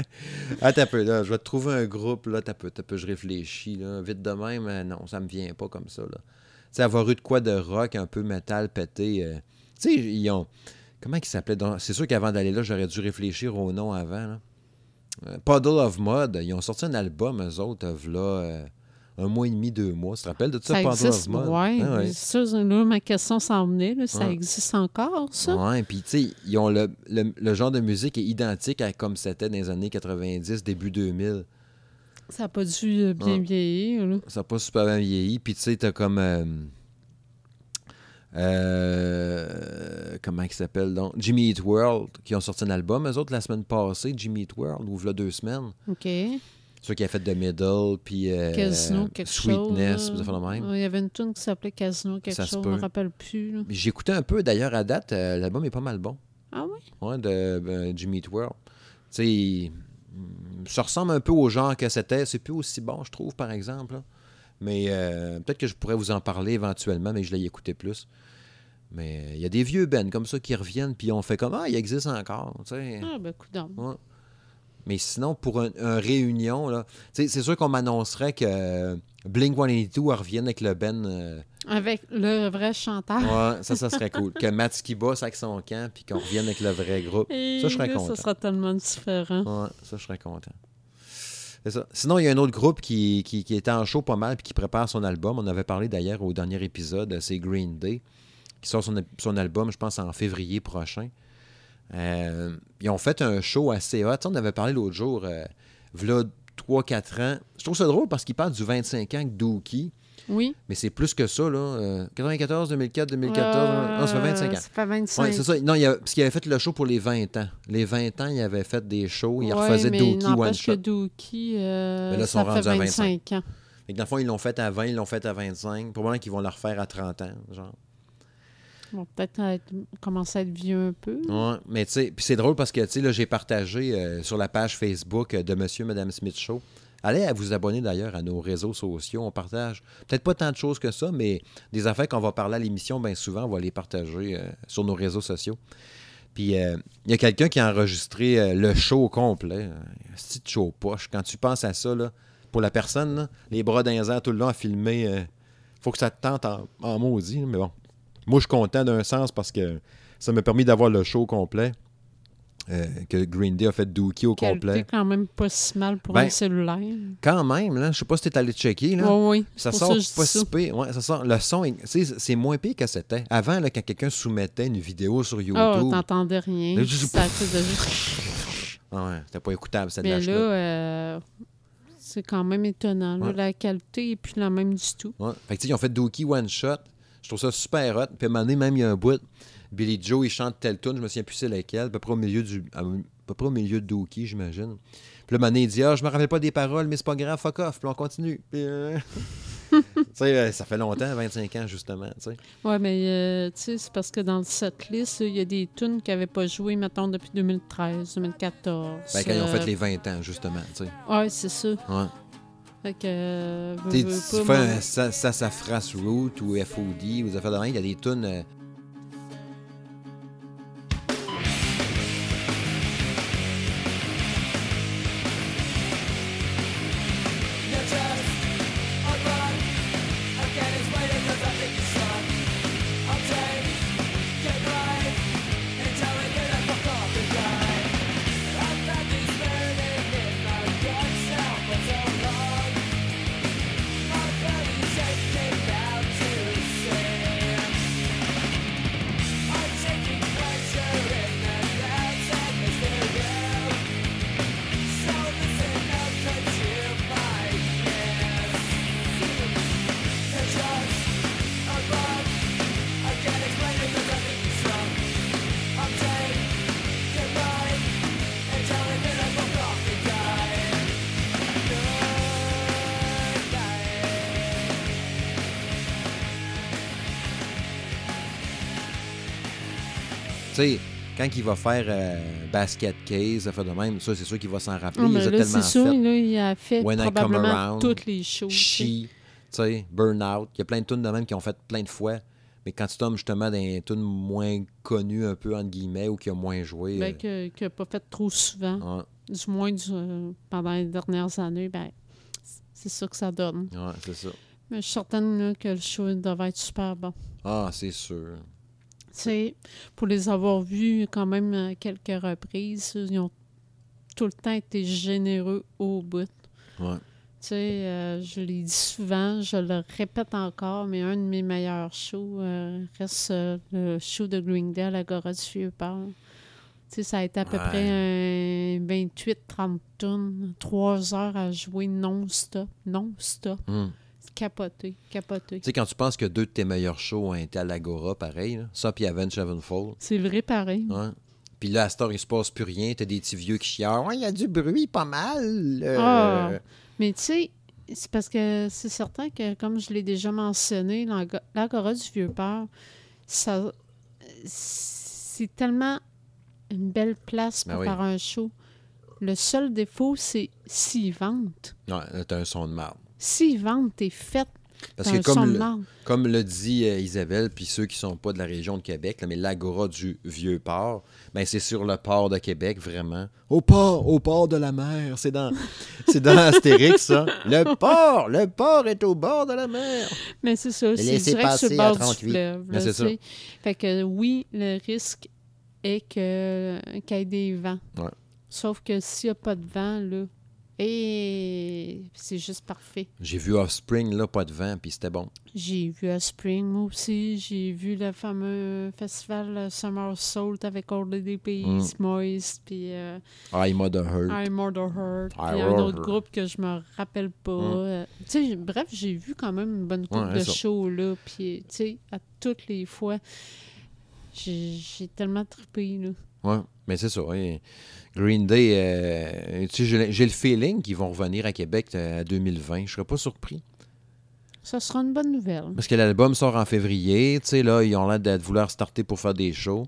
ah, t'as peu, là. Je vais te trouver un groupe, là. T'as peu, t'as peu, je réfléchis, là. Vite de même, euh, non, ça me vient pas comme ça, là. Tu sais, avoir eu de quoi de rock, un peu métal pété. euh, Tu sais, ils ont. Comment ils s'appelaient? C'est sûr qu'avant d'aller là, j'aurais dû réfléchir au nom avant, là. Euh, Puddle of Mud, ils ont sorti un album, eux autres, euh, v'là, euh, un mois et demi, deux mois. Tu te rappelles de ça, Ça Puddle existe, of Mud? ouais. Ah ouais. Ça, là, ma question s'en venait. là. Ça existe encore, ça? Ouais, puis tu sais, ils ont le, le- le genre de musique est identique à comme c'était dans les années 90, début 2000. Ça n'a pas dû bien vieillir. là. Ça n'a pas super bien vieilli. Puis tu sais, t'as comme. euh, euh, comment il s'appelle donc? Jimmy Eat World, qui ont sorti un album, eux autres, la semaine passée, Jimmy Eat World, ou là deux semaines. OK. Ceux qui a fait The Middle, puis. euh, Casino, quelque Sweetness, chose. le même. Il y avait une tune qui s'appelait Casino, quelque Ça se chose. Je ne me rappelle plus. là. J'ai écouté un peu, d'ailleurs, à date, euh, l'album est pas mal bon. Ah oui? Ouais, de ben, Jimmy Eat World. Tu sais, ça ressemble un peu au genre que c'était. C'est plus aussi bon, je trouve, par exemple. là. Mais euh, peut-être que je pourrais vous en parler éventuellement, mais je l'ai écouté plus. Mais euh, il y a des vieux Ben comme ça qui reviennent, puis on fait comme Ah, il existe encore. Ah, ben, coudonc. Ouais. Mais sinon, pour un, un réunion, là, c'est sûr qu'on m'annoncerait que Blink 182 revienne avec le Ben. euh, Avec le vrai chanteur. ouais, ça, ça serait cool. Que Matt Skiba avec son camp, puis qu'on revienne avec le vrai groupe. Et Ça, je serais content. Ça sera tellement différent. Ouais, ça, je serais content. Sinon, il y a un autre groupe qui, qui, était en show pas mal puis qui prépare son album. On avait parlé d'ailleurs au dernier épisode, c'est Green Day, qui sort son, album, je pense, en février prochain. Euh, ils ont fait un show assez hot. On avait parlé l'autre jour, euh, v'là 3-4 ans. Je trouve ça drôle parce qu'ils parlent du 25 ans avec Dookie, Oui. mais c'est plus que ça. Là. Euh, 94, 2004, 2014, non, ça fait 25 Euh, ans. Ça fait 25 Oui, c'est ça. Non, il a- parce qu'il avait fait le show pour les 20 ans. Les 20 ans, il avait fait des shows. Il Ouais, refaisait mais Dookie One n'empêche Shot. que Dookie, euh, Mais là, ils ça sont fait rendus à 25 ans. Fait que dans le fond, ils l'ont fait à 20, ils l'ont fait à 25. Probablement qu'ils vont le refaire à 30 ans, genre. Ils vont peut-être être- commencer à être vieux un peu. Ouais, mais tu sais, puis c'est drôle parce que, tu sais, là, j'ai partagé euh, sur la page Facebook euh, de Monsieur et Madame Smith Show. Allez à vous abonner d'ailleurs à nos réseaux sociaux. On partage peut-être pas tant de choses que ça, mais des affaires qu'on va parler à l'émission, bien souvent, on va les partager euh, sur nos réseaux sociaux. Puis euh, il y a quelqu'un qui a enregistré euh, le show complet. Petit show poche. Quand tu penses à ça, pour la personne, les bras airs tout le long à filmer, faut que ça te tente en, en maudit. Mais bon, moi, je suis content d'un sens parce que ça m'a permis d'avoir le show complet. Euh, que Green Day a fait Dookie au Qualité complet. quand même pas si mal pour Ben, un cellulaire. Quand même, là, je sais pas si t'es allé checker, là. Oui, oui. Ça sort pas si ça. pire. Ouais, ça sort, le son, tu c'est moins pire que c'était. Avant, là, quand quelqu'un soumettait une vidéo sur YouTube, Ah, t'entendais rien. Là, de juste- ah ouais, c'était pas écoutable, c'était de la Mais là, chenoute. euh, c'est quand même étonnant. là. La qualité est plus la même du tout. Ouais. Fait que, tu sais, ils ont fait Dookie One Shot. Je trouve ça super hot. Puis à un moment donné, même, il y a un bout. Billy Joe, il chante telle tune, je me souviens plus c'est laquelle, à peu près au milieu du. À peu près au milieu de Dookie, j'imagine. Puis là, il dit Ah, je me rappelle pas des paroles, mais c'est pas grave, fuck off. Puis on continue. Puis, euh, euh, ça fait longtemps, 25 ans, justement. Oui, mais euh, c'est parce que dans le setlist, il y a des tunes qui n'avaient pas joué, mettons, depuis 2013, 2014. Ben, quand ils ont fait les 20 ans, justement. Oui, c'est ça. Ouais. Fait que. euh, veux, pas, moi- un sa- Sassafras Root ou FOD ou des affaires de même, il y a des tunes. Quand il va faire euh, Basket Case, ça fait de même, ça, c'est sûr qu'il va s'en rappeler. Ah, il les a là, tellement sûr, fait. là, il a fait When I Come probablement Around, toutes les sais. She, tu sais, Burnout. Il y a plein de tunes de même qui ont fait plein de fois. Mais quand tu tombes justement dans des tunes moins connues, un peu, entre guillemets, ou qui ont moins joué. Ben, que- qu'il n'a pas fait trop souvent. euh, ouais, Du moins du- euh, pendant les dernières années, ben, c'est ça que ça donne. c'est ça. Mais je suis certaine là, que le show devait être super bon. Ah, c'est sûr. Pour les avoir vus quand même à quelques reprises, ils ont tout le temps été généreux au bout. Ouais. Tu sais, euh, je l'ai dit souvent, je le répète encore, mais un de mes meilleurs shows euh, reste euh, le show de Green Day à l'Agora du Vieux-Port. Tu sais, ça a été à peu Ouais. près un 28-30 tonnes, trois heures à jouer non-stop, non-stop. Hum. Capoté, capoté. Tu sais, quand tu penses que deux de tes meilleurs shows ont été à l'Agora, pareil, là, ça puis Avenged Sevenfold. C'est vrai pareil. Ouais. Puis là, à cette heure, il se passe plus rien. T'as des petits vieux qui chialent. Ouais, il y a du bruit pas mal. euh. Ah. Mais tu sais, c'est parce que c'est certain que, comme je l'ai déjà mentionné, l'Ago- l'Agora du Vieux-Port, ça, c'est tellement une belle place pour Ben oui. faire un show. Le seul défaut, c'est s'ils vendent. Ouais, t'as un son de marde. S'ils vendent, t'es fait Parce que comme le, comme le dit euh, Isabelle, puis ceux qui sont pas de la région de Québec, là, mais l'Agora du Vieux-Port, ben c'est sur le port de Québec, vraiment. Au port, au port de la mer. C'est dans, c'est dans Astérix, ça. Le port, le port est au bord de la mer. Mais c'est ça, c'est direct sur le à bord du 38. fleuve. Ben, là, c'est ça. Fait que oui, le risque est que qu'il y ait des vents. Ouais. Sauf que s'il n'y a pas de vent, là, et c'est juste parfait. J'ai vu Offspring, là, pas de vent, puis c'était bon. J'ai vu à Spring, moi aussi. J'ai vu le fameux festival euh, Summer Soul avec All the Peace, Mm. Moist, puis euh, I'm Mother Hurt. I'm Murder Hurt, I puis un autre groupe que je me rappelle pas. Mm. Euh, tu sais, bref, j'ai vu quand même une bonne coupe Ouais, de shows, là. Puis, tu sais, à toutes les fois, j'ai j'ai tellement trippé, là. Ouais, mais c'est ça. Green Day, euh, tu sais, j'ai le feeling qu'ils vont revenir à Québec euh, à 2020. Je serais pas surpris. Ça sera une bonne nouvelle. Parce que l'album sort en février. Tu sais, là, ils ont l'air de vouloir starter pour faire des shows.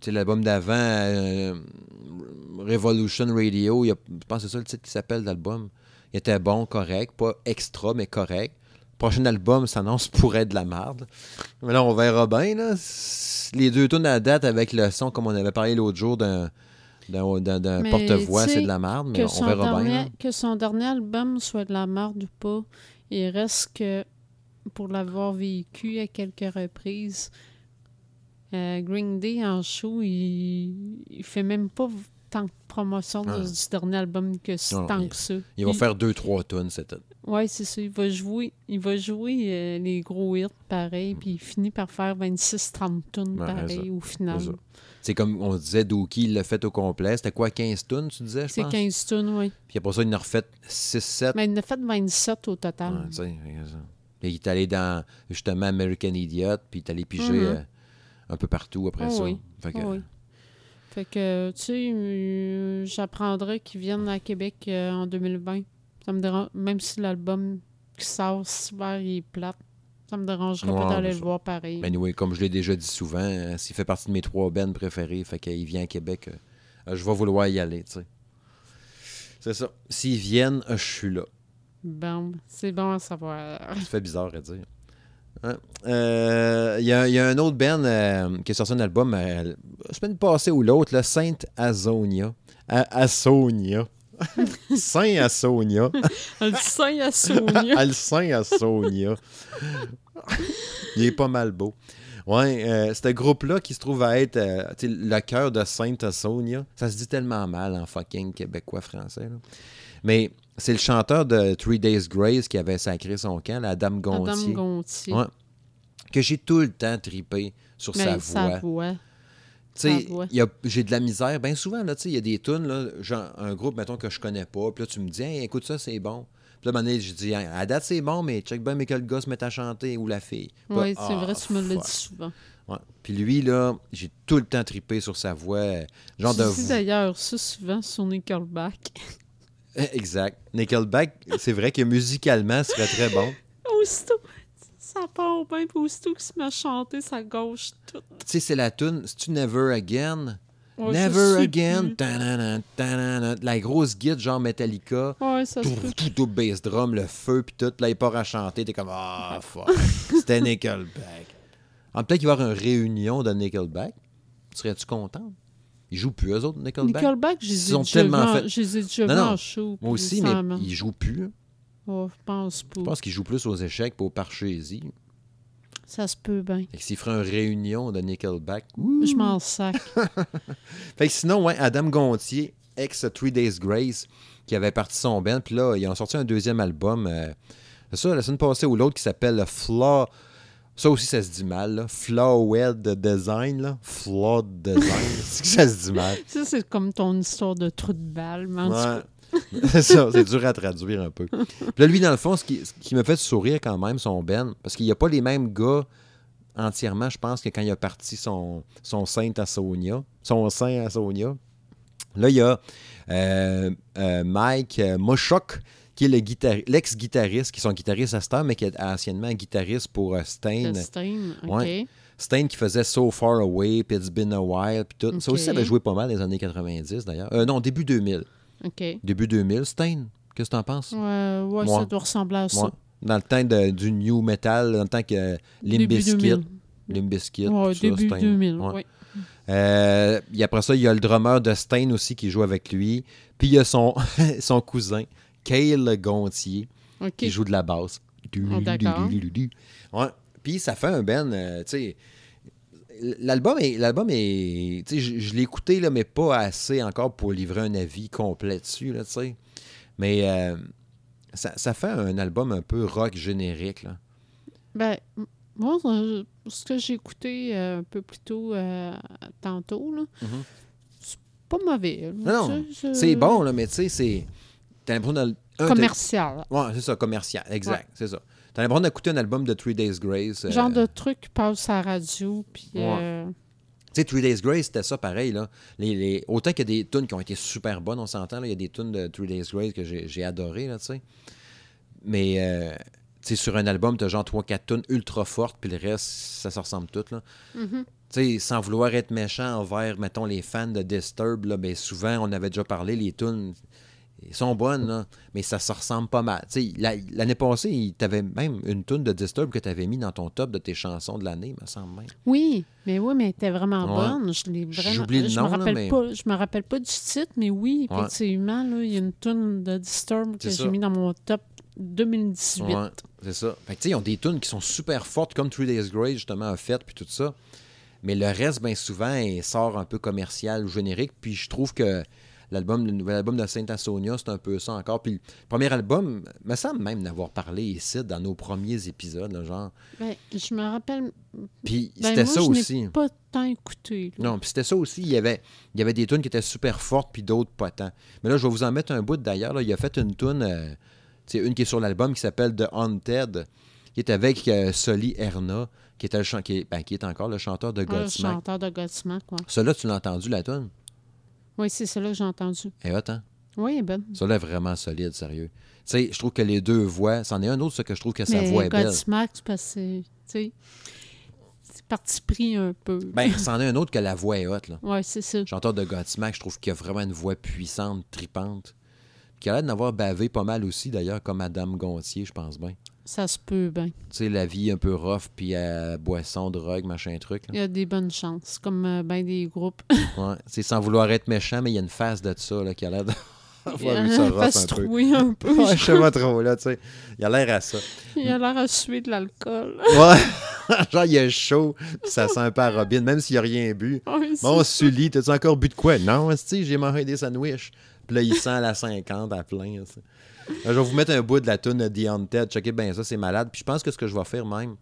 Tu sais, l'album d'avant, euh, Revolution Radio, il y a- je pense que c'est ça le titre qui s'appelle l'album. Il était bon, correct. Pas extra, mais correct. Prochain album s'annonce pour être de la merde. Mais là, on verra bien. Là. Les deux tours à la date avec le son, comme on avait parlé l'autre jour d'un porte-voix, c'est de la merde, mais on verra bien. là. que son dernier album soit de la merde ou pas, il reste que, pour l'avoir vécu à quelques reprises, Euh, Green Day en show, il, il fait même pas tant de promotion de- Ah. du dernier album que Non, tant il- que ça. Il va faire deux, trois tonnes cette année. Ouais, c'est ça. Il va jouer, il va jouer euh, les gros hits pareil, puis il finit par faire 26-30 tunes Ouais, pareil au final. c'est comme on disait, Dookie, il l'a fait au complet. C'était quoi, 15 tonnes, tu disais, je C'est pense? 15 tunes, oui. Puis après ça, il en a refait 6-7. Mais il en a fait 27 au total. Ouais, il est allé dans, justement, American Idiot, puis il est allé piger Mhm. euh, un peu partout après Oh ça. oui. Fait que, Oh oui. Fait que, tu sais, euh, j'apprendrais qu'ils viennent à Québec euh, en 2020. Ça me dérange, même si l'album qui sort hiver il est plate, ça me dérangerait Ouais, pas d'aller le voir pareil. Mais anyway, comme je l'ai déjà dit souvent, euh, s'il fait partie de mes trois bands préférés, fait qu'il vient à Québec, euh, euh, je vais vouloir y aller, tu sais. C'est ça. S'ils viennent, je suis là. Bon, c'est bon à savoir. Ça fait bizarre à dire. Hein? Euh, Il y, a- il y a un autre band euh, qui a sorti un album la semaine passée ou l'autre, Sainte Azonia. A- Saint Asonia. Le sein à Sonia. Ah, Saint Asonia. Il est pas mal beau. Ouais, euh, ce groupe-là qui se trouve à être euh, le cœur de Sainte Asonia, ça se dit tellement mal en fucking québécois français. là. Mais c'est le chanteur de Three Days Grace qui avait sacré son camp, la Dame Gontier. Madame Gontier. Ouais. que j'ai tout le temps tripé sur sa Mais voix. sa voix. J'ai de la misère. Bien souvent, il y a des tunes, là, genre un groupe, mettons, que je connais pas. Puis là, tu me dis, Hey, écoute ça, c'est bon. Puis là, à un moment donné, je dis, Hey, à date, c'est bon, mais check bien, mais que le gars se met à chanter ou la fille. Oui, c'est ah, vrai, tu me l'as fuck. dit souvent. Ouais. Puis lui, là, j'ai tout le temps tripé sur sa voix. Genre Tu de. dis d'ailleurs ça souvent sur Nickelback. Exact. Nickelback, c'est vrai que musicalement, ce serait très bon. Aussitôt, ça part bien, puis aussitôt qu'il se met à chanter, ça gauche tout. Tu sais, c'est la tune, c'est-tu Never Again? Ouais, Never Again. plus. Ta-na-na, ta-na-na. La grosse guide, genre Metallica. Ouais, ça tout, tout, tout bass drum, le feu, puis tout. Là, il part à chanter. T'es comme, ah, fuck. C'était Nickelback. Ah, Peut-être qu'il va y avoir une réunion de Nickelback. Serais-tu content? Ils jouent plus, eux autres, Nickelback? Nickelback, je les ai tellement en- fait- je les ai déjà Non, vus non. en show. Moi aussi, mais ils jouent plus. Oh, je pense pas. Je pense qu'ils jouent plus aux échecs et aux parchésies. Ça se peut bien. Fait que s'ils feraient une réunion de Nickelback. Je m'en sac. Fait que sinon, ouais, Adam Gontier, ex Three Days Grace, qui avait parti son band. Puis là, ils ont sorti un deuxième album. euh, c'est ça, la semaine passée ou l'autre, qui s'appelle Flaw. Ça aussi, ça se dit mal. Là. Flawed Design. Là. Flawed Design. c'est que ça se dit mal. ça, c'est comme ton histoire de trou de balle. Mais en Ouais. c'est dur à traduire un peu. Puis là, lui, dans le fond, ce qui, ce qui me fait sourire quand même, son Ben, parce qu'il n'y a pas les mêmes gars entièrement, je pense, que quand il a parti son, son Saint à Sonia, son Saint à Sonia. Là, il y a euh, euh, Mike euh, Moshok, qui est le guitari- l'ex-guitariste, qui est son guitariste à Star, mais qui est anciennement guitariste pour euh, Stain. le Stein, OK. Ouais. Stain qui faisait So Far Away, puis It's Been a While, puis tout. Ça aussi, ça avait joué pas mal dans les années 90, d'ailleurs. Euh, non, début 2000. Début 2000, Stain. Qu'est-ce que t'en penses? Ouais, ouais, Moi. ça doit ressembler à ça. Dans le temps de- du new metal, dans le temps que Limp Début Bizkit, 2000. Limp Bizkit, Ouais, tout ça, début Stain. 2000, Ouais. oui. Euh, et après ça, il y a le drummer de Stain aussi qui joue avec lui. Puis il y a son, son cousin, Cale Gontier, qui joue de la basse. Oh, d'accord. Ouais. Puis ça fait un ben, euh, tu sais. L'album est. L'album est. Tu sais, je, je l'ai écouté, là, mais pas assez encore pour livrer un avis complet dessus, là, tu sais. Mais euh, ça, ça fait un album un peu rock générique, là. Ben, moi, ce que j'ai écouté euh, un peu plus tôt, euh, tantôt, là, Mhm. c'est pas mauvais. Non, C'est bon, là, mais tu sais, c'est. L'impression t'as- Commercial. Ouais, c'est ça, commercial. Exact, c'est ça. T'as l'impression d'écouter un album de Three Days Grace. euh, Genre de truc qui passe à la radio, puis... Ouais. euh, Tu sais, Three Days Grace, c'était ça pareil. Là. Les, les- Autant qu'il y a des tunes qui ont été super bonnes, on s'entend. Il y a des tunes de Three Days Grace que j'ai là, tu sais. Mais, euh, tu sais, sur un album, t'as genre 3-4 tunes ultra fortes, puis le reste, ça se ressemble tout, là. mhm. Tu sais, sans vouloir être méchant envers, mettons, les fans de Disturb, là, ben, souvent, on avait déjà parlé, les tunes, ils sont bonnes, là, mais ça se ressemble pas mal. L'année passée, tu avais même une tune de Disturb que tu avais mis dans ton top de tes chansons de l'année, me semble même. Oui, mais oui, mais était vraiment Ouais. bonne. Je l'ai vraiment... J'oublie le je nom, me là, rappelle mais- pas, Je me rappelle pas du titre, mais oui, Ouais. effectivement, là, il y a une tune de Disturb que j'ai mis dans mon top 2018. Ouais, c'est ça. Fait que, tu sais, ils ont des tunes qui sont super fortes, comme Three Days Grace, justement, a fait, puis tout ça. Mais le reste, bien souvent, il sort un peu commercial ou générique. Puis je trouve que l'album, le nouvel album de Saint Sonia, c'est un peu ça encore. Puis le premier album, me semble même d'avoir parlé ici dans nos premiers épisodes, là, genre. Ben, je me rappelle. Puis Ben, c'était moi, ça je n'ai aussi. pas tant écouté. là. Non, puis c'était ça aussi. Il y avait, il y avait des tunes qui étaient super fortes, puis d'autres pas tant. Mais là, je vais vous en mettre un bout d'ailleurs. là. Il a fait une tune, euh, une qui est sur l'album qui s'appelle The Haunted, qui est avec euh, Soli Erna, qui, était le chan- qui, est, ben, qui est encore le chanteur de Ah, le Godsmack. chanteur de Godsmack, quoi. Celui-là, tu l'as entendu, la tune? Oui, c'est celle-là que j'ai entendu. Eh, hot, hein? Oui, elle est bonne. Celui-là est vraiment solide, sérieux. Tu sais, je trouve que les deux voix, c'en est un autre, ça, que je trouve que sa Mais voix est belle. C'est parce que, tu sais, c'est parti pris un peu. Ben, c'en est un autre que la voix est haute, là. Oui, c'est ça. chanteur de Godsmack, je trouve qu'il a vraiment une voix puissante, tripante. Qui a l'air d'avoir bavé pas mal aussi, d'ailleurs, comme Madame Gontier, je pense bien. Ça se peut bien. Tu sais, la vie un peu rough, puis euh, boisson, drogue, machin truc. Il y a des bonnes chances, comme euh, ben des groupes. Ouais. C'est sans vouloir être méchant, mais il y a une face de ça là, qui a l'air Il d'avoir vu ça rough se un peu. trouver un peu. Ouais, je sais pas trop, là, tu sais. Il a l'air à ça. Il a l'air à suer de l'alcool. Ouais. Genre, il est chaud, puis ça sent un peu à Robin, même s'il a rien bu. C'est- Bon, Sully, t'as-tu encore bu de quoi? Non, si j'ai mangé des sandwichs. Puis là, il sent la 50 à plein. Là, je vais vous mettre un bout de la tune de The Haunted. Checkez bien ça, c'est malade. Puis je pense que ce que je vais faire même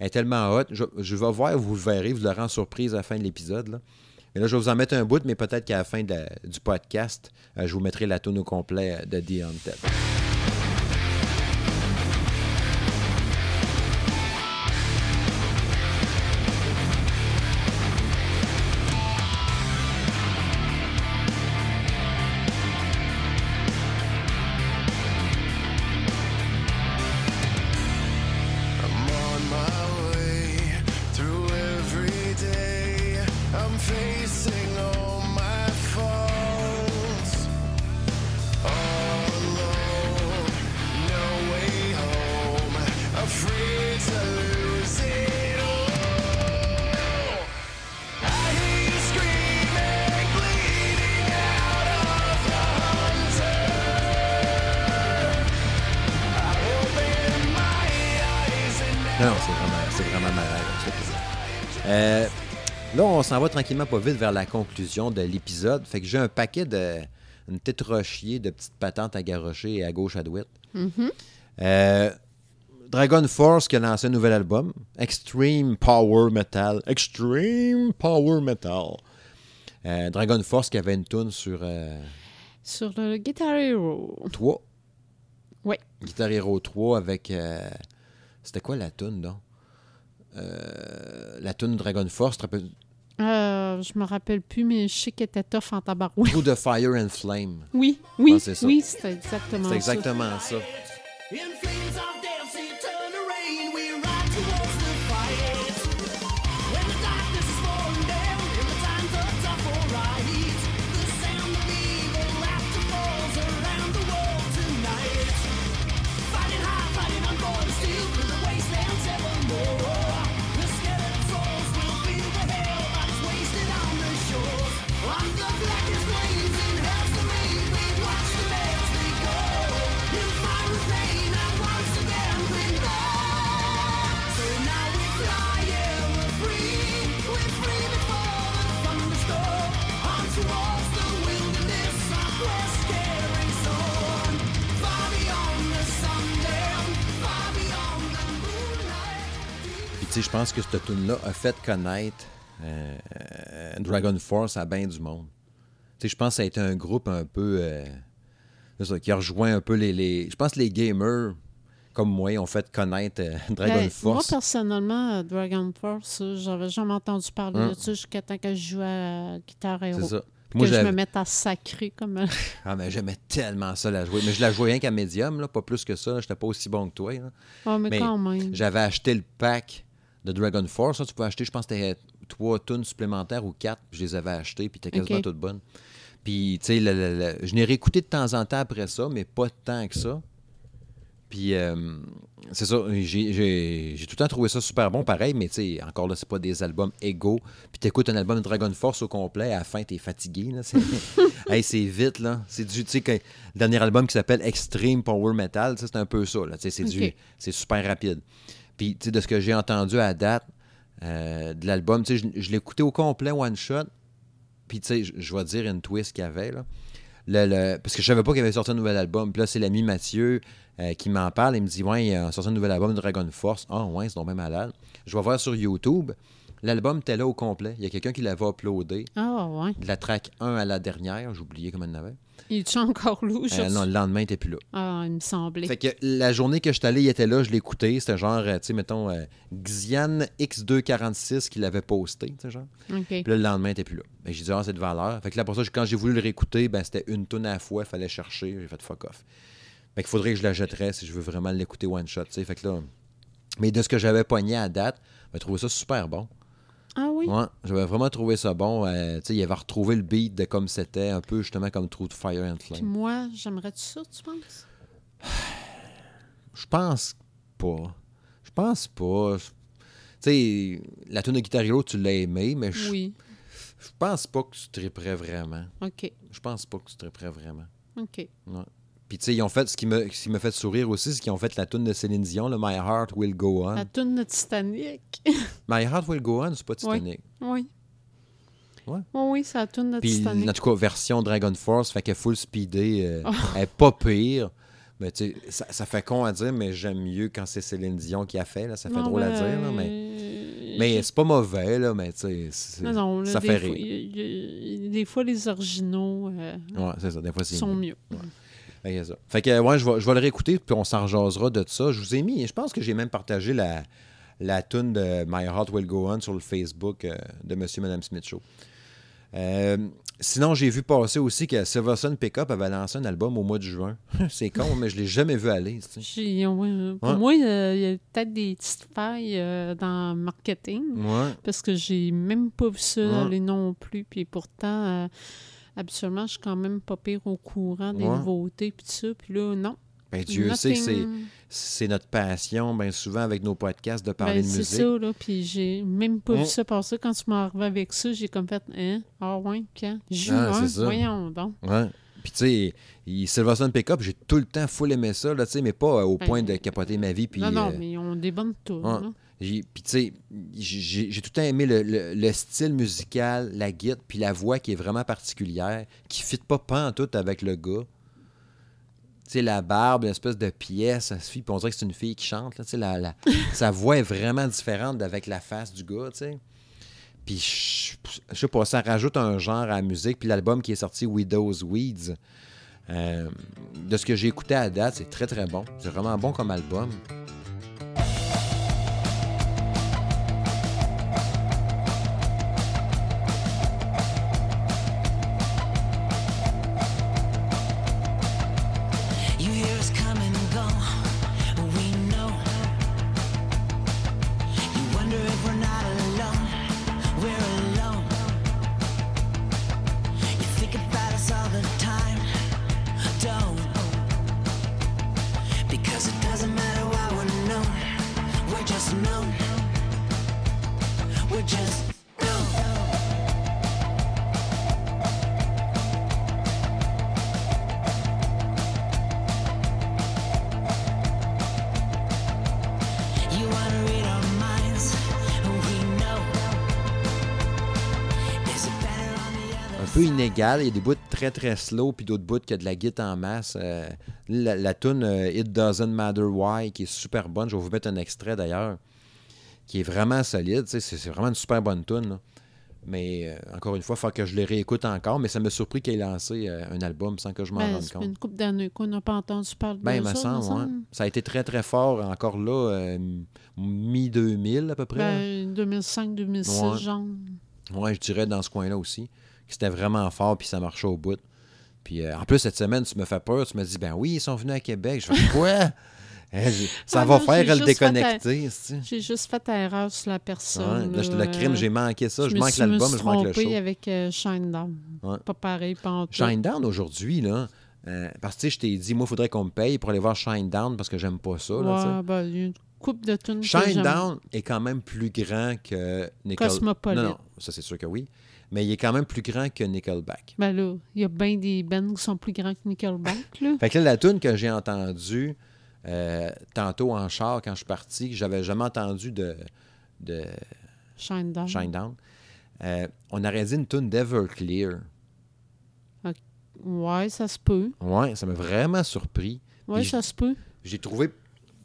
est tellement hot. Je, vais voir, vous le verrez, vous l'aurez en surprise à la fin de l'épisode. Et là, je vais vous en mettre un bout, mais peut-être qu'à la fin du podcast, euh, je vous mettrai la tune au complet euh, de The Haunted. Tranquillement pas vite vers la conclusion de l'épisode. Fait que j'ai un paquet de. une tête rochier de petites patentes à garrocher à gauche à droite. Euh, Dragon Force qui a lancé un nouvel album, Extreme Power Metal. Extreme Power Metal. Euh, Dragon Force qui avait une tune sur euh, Sur le Guitar Hero. 3. Oui. Guitar Hero 3 avec. euh, C'était quoi la tune? Euh, la tune Dragon Force, Euh, je me rappelle plus, mais je sais qu'elle était tough en tabarouette. Through the Fire and Flame. Oui, oui, Ah, c'est ça. oui, c'était exactement C'est ça. exactement ça. Pense que cette tune-là a fait connaître euh, Dragon Force à bien du monde. Tu sais, je pense que ça a été un groupe un peu. euh, ça, qui a rejoint un peu les, les- Je pense que les gamers, comme moi, ont fait connaître euh, Dragon Ben, Moi, Force. personnellement, euh, Dragon Force, j'avais jamais entendu parler Hein? de ça jusqu'à temps que je jouais à Guitar Hero. C'est ça. Que Moi, je me mette à sacrer comme... Ah, mais j'aimais tellement ça la jouer. Mais je la jouais rien qu'à médium, là, pas plus que ça. Je J'étais pas aussi bon que toi. là. oh, mais, Mais quand même. J'avais acheté le pack de Dragon Force. Ça, tu peux acheter, je pense que c'était trois tunes supplémentaires ou quatre. puis Je les avais achetées, puis t'es quasiment Ok. toutes bonnes. Puis, tu sais, je n'ai réécouté de temps en temps après ça, mais pas tant que ça. Puis, euh, c'est ça, j'ai tout le temps trouvé ça super bon, pareil, mais tu sais, encore là, c'est pas des albums égaux. Puis t'écoutes un album de Dragon Force au complet, à la fin, t'es fatigué, là. C'est hey, vite, là. C'est du, tu sais, le dernier album qui s'appelle Extreme Power Metal, ça, c'est un peu ça, là. Tu sais, c'est du- Ok. c'est super rapide. Puis, tu sais, de ce que j'ai entendu à date, euh, de l'album. Tu sais, je, je l'ai écouté au complet, one shot. Puis, tu sais, je, je vais te dire une twist qu'il y avait, là. Le- le- parce que je savais pas qu'il avait sorti un nouvel album. Puis là, c'est l'ami Mathieu euh, qui m'en parle. Il me dit, ouais, il a sorti un nouvel album, Dragon Force. Ah, ouais, c'est donc même malade. Je vais voir sur YouTube. L'album était là au complet. Il y a quelqu'un qui l'avait uploadé. Ah, ouais. De la track 1 à la dernière, j'ai oublié comment il y en avait. Il est encore loup? Euh, non, le lendemain, il n'était plus là. Ah, il me semblait. Fait que la journée que je suis allé, il était là, je écouté. C'était genre, euh, tu sais, mettons, euh, Xian X246 qui l'avait posté, tu sais, genre. Puis là, le lendemain, il n'était plus là. Ben, j'ai dit, ah, c'est de valeur. Fait que là, pour ça, quand j'ai voulu le réécouter, ben, c'était une tonne à la fois, il fallait chercher. J'ai fait fuck off. Fait qu'il faudrait que je la jetterais si je veux vraiment l'écouter one shot, tu sais. Fait que là. Mais de ce que j'avais pogné à date, j'ai trouvé ça super bon. Ah oui? Ouais, j'avais vraiment trouvé ça bon. Euh, tu sais, il avait retrouvé le beat de comme c'était, un peu justement comme True Fire and Puis Flame. moi, j'aimerais-tu ça, tu penses? Je pense pas. Je pense pas. Tu sais, la tune de Guitar Hero, tu l'as aimé, mais je Oui. je pense pas que tu triperais vraiment. OK. Je pense pas que tu triperais vraiment. OK. Ouais. Puis, tu sais, ils ont fait, ce qui me, ce qui m'a fait sourire aussi, c'est qu'ils ont fait la tune de Céline Dion, le My Heart Will Go On. La toune de Titanic. My Heart Will Go On, c'est pas Titanic. oui. Ouais. Oui, oui, c'est la toune de Puis, Titanic. en tout cas, version Dragon Force, fait qu'elle full speedée, euh, Oh. elle est pas pire. Mais tu sais, ça, ça fait con à dire, mais j'aime mieux quand c'est Céline Dion qui a fait, là. Ça fait Non, drôle à ben, dire, là, mais... Mais c'est pas mauvais, là, mais tu sais, Non, là, ça fait rire. y y des fois, les originaux euh, Ouais, c'est ça, des fois, c'est sont mieux. mieux. Fait que, c'est ça. Fait que, ouais, je vais, je vais le réécouter, puis on s'en jasera de ça. Je vous ai mis, je pense que j'ai même partagé la, la tune de My Heart Will Go On sur le Facebook euh, de Monsieur et Madame Smith Show. Euh, sinon, j'ai vu passer aussi que Silverson Pickup avait lancé un album au mois de juin. c'est con, mais je l'ai jamais vu aller. J'ai- euh, pour Ouais. moi, euh, il y a peut-être des petites failles dans le marketing Ouais. parce que j'ai même pas vu ça Ouais. aller non plus. Puis pourtant, habituellement, je suis quand même pas pire au courant des Ouais. nouveautés. Puis tout ça. Puis là, non. Ben, Dieu sait que c'est, c'est notre passion, bien souvent avec nos podcasts, de parler Ben, de c'est musique. ça, là. Puis j'ai même pas Mm. vu ça passer. Quand tu m'as arrivé avec ça, j'ai comme fait, hein? Ah ouais, quand? Juin, Ah, c'est ça. voyons donc. Ouais. Puis tu sais, Silverson Pickup, j'ai tout le temps full aimé ça, là, tu sais, mais pas euh, au Ben, point de capoter ma vie. Puis, non, non, euh, mais tunes. ouais. là. Puis, tu sais, j'ai j'ai tout le temps aimé le, le- le style musical, la guitare, puis la voix qui est vraiment particulière, qui ne fit pas pantoute avec le gars. Tu sais, la barbe, l'espèce de pièce, ça puis on dirait que c'est une fille qui chante. Là, la, la- sa voix est vraiment différente avec la face du gars, tu sais. Puis, je je sais pas, ça rajoute un genre à la musique. Puis l'album qui est sorti, Widow's Weeds, euh, de ce que j'ai écouté à date, c'est très, très bon. C'est vraiment bon comme album. Just known. We're just peu inégal. Il y a des bouts très très slow, puis d'autres bouts qui a de la guitare en masse. Euh, la, la tune euh, It Doesn't Matter Why, qui est super bonne. Je vais vous mettre un extrait d'ailleurs, qui est vraiment solide. C'est vraiment une super bonne tune. là. Mais euh, encore une fois, il faut que je les réécoute encore. Mais ça m'a surpris qu'il ait lancé euh, un album sans que je m'en Ben, rende compte. une couple d'années qu'on n'a pas entendu parler Ben, de me ça, semble. Ça a été très très fort encore là, euh, mi-2000 à peu près. Ben, 2005-2006, Ouais. genre. Ouais, je dirais dans ce coin-là aussi. Que c'était vraiment fort, puis ça marchait au bout. Puis euh, en plus, cette semaine, tu me fais peur. Tu me dis, ben oui, ils sont venus à Québec. Je fais quoi? J'ai- ça Ah va non, faire le déconnecter. J'ai juste fait erreur sur la personne. Ouais, là, le crime, j'ai manqué ça. Je, manque l'album, je manque le show. avec euh, Shinedown. Ouais. Pas pareil, pas. Shinedown aujourd'hui, là. euh, parce que je t'ai dit, moi, il faudrait qu'on me paye pour aller voir Shinedown parce que j'aime pas ça. là. Ouais, ben, il y a une coupe de tunes. Shinedown est quand même plus grand que Nickel... Cosmopolite. Non, non, ça c'est sûr que oui. Mais il est quand même plus grand que Nickelback. Ben là, il y a bien des bands qui sont plus grands que Nickelback, là. Fait que là, la tune que j'ai entendue euh, tantôt en char quand je suis parti, que j'avais jamais entendu de, de, Shine Down. Shine Down. Euh, on aurait dit une tune d'Everclear. Ouais, ça se peut. Ouais, ça m'a vraiment surpris. Ouais, Puis ça se peut. J'ai trouvé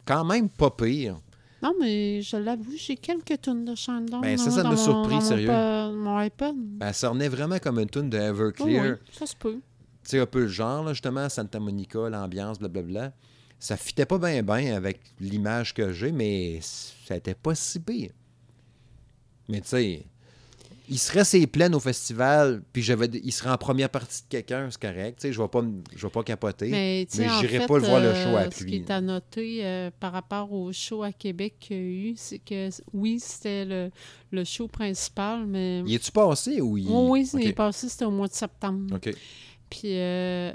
quand même pas pire. Non, mais je l'avoue, j'ai quelques tunes de Shine Down. Ben, ça, ça m'a mon- surpris, mon sérieux. pa- Mon iPod. Ben, ça revenait vraiment comme une tune Ouais, d'Everclear. ouais, ça se peut. Tu sais, un peu le genre, là, justement, Santa Monica, l'ambiance, blablabla. Ça fitait pas bien bien avec l'image que j'ai, mais ça était pas si pire. Mais tu sais, il serait ses plaines au festival, puis j'avais, il serait en première partie de quelqu'un, c'est correct. Tu sais, je vais pas, me- je vais pas capoter. Mais, mais j'irai fait, pas le voir le euh, show à Ce qui pluie. est à noter euh, par rapport au show à Québec qu'il y a eu, c'est que oui, c'était le, le show principal, mais. Y est-tu passé ou il... Oui, oui, il est passé, c'était au mois de septembre. OK. Puis euh,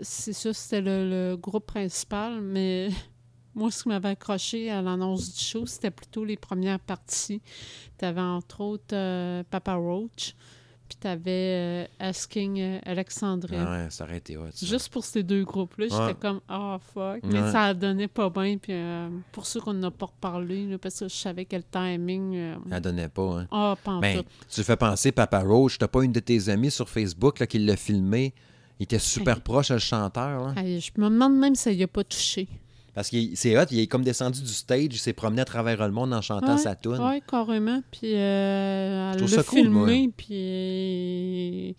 c'est ça, c'était le, le groupe principal, mais moi, ce qui m'avait accroché à l'annonce du show, c'était plutôt les premières parties. Tu avais entre autres euh, Papa Roach, puis tu avais Asking euh, Alexandria. Ah ouais, ça aurait été hot, ça. Juste pour ces deux groupes-là, j'étais comme ah fuck. Mais Ouais. ça donnait pas bien. Puis euh, pour ceux qu'on n'a pas reparlé, là, parce que je savais que le timing. euh, Ça donnait pas, hein. Ah, en Ben, tu fais penser, Papa Roach, t'as pas une de tes amies sur Facebook là, qui l'a filmé? Il était super Hey. proche à le chanteur. Là. Hey, je me demande même si ça y a pas touché. Parce que c'est hot, il est comme descendu du stage, il s'est promené à travers le monde en chantant Ouais, sa tune. Oui, carrément. Puis euh, elle l'a cool, filmé, puis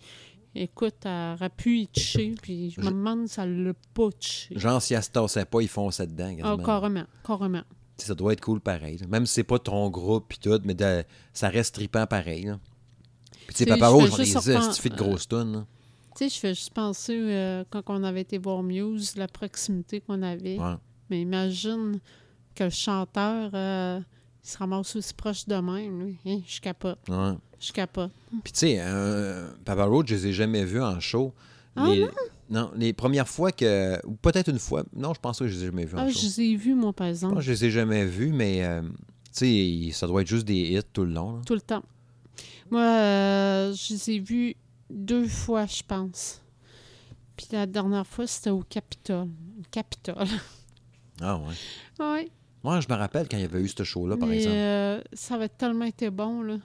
écoute, elle aurait pu y toucher, puis je me demande si elle l'a pas. Genre, si elle se tassait pas, ils fonçaient dedans. Ah, quasiment. carrément, carrément. Sais, Ça doit être cool pareil. là. Même si c'est pas ton groupe pis tout, mais de- ça reste trippant pareil. là. Puis tu sais, Papa je Roach, fais on les juste a, repen- si tu fais de grosses tunes. Tu sais, je fais juste penser, euh, quand on avait été voir Muse, la proximité qu'on avait. Ouais. Mais imagine que le chanteur, euh, il se ramasse aussi proche de même. lui. Hein, je capote, Ouais. je capote. Puis tu sais, euh, Papa Roach, je les ai jamais vus en show. Ah les, non? les premières fois que. Ou peut-être une fois. Non, je pense que je les ai jamais vus en Ah, show. je les ai vus, moi, par Je exemple, que je les ai jamais vus, mais euh, tu sais, ça doit être juste des hits tout le long. là. tout le temps. Moi, euh, je les ai vus deux fois, je pense. Puis la dernière fois, c'était au Capitole. Capitole. Ah ouais. oui. Moi, je me rappelle quand il y avait eu ce show-là, par Mais exemple. euh, ça avait tellement été bon, là.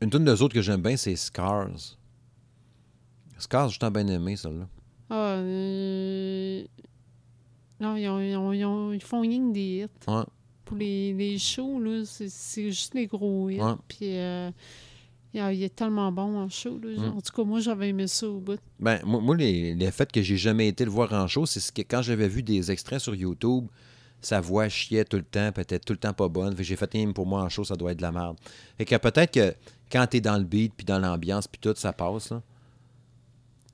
Une tune d'eux autres que j'aime bien, c'est Scars. Scars, je t'en bien aimé, celle-là. Ah, euh, Non, ils, ont- ils ont- ils ont- ils font rien que des hits. Ouais. Pour les, les shows, là, c'est c'est juste les gros hits. Ouais. Puis euh, il, est tellement bon en show. Là. Mm. En tout cas, moi, j'avais aimé ça au bout. Ben, moi, moi, les, les faits que j'ai jamais été le voir en show, c'est ce que quand j'avais vu des extraits sur YouTube, sa voix chiait tout le temps, peut-être tout le temps pas bonne. J'ai fait, Hum, pour moi, en show, ça doit être de la merde. Fait que peut-être que quand t'es dans le beat, puis dans l'ambiance, puis tout, ça passe, là.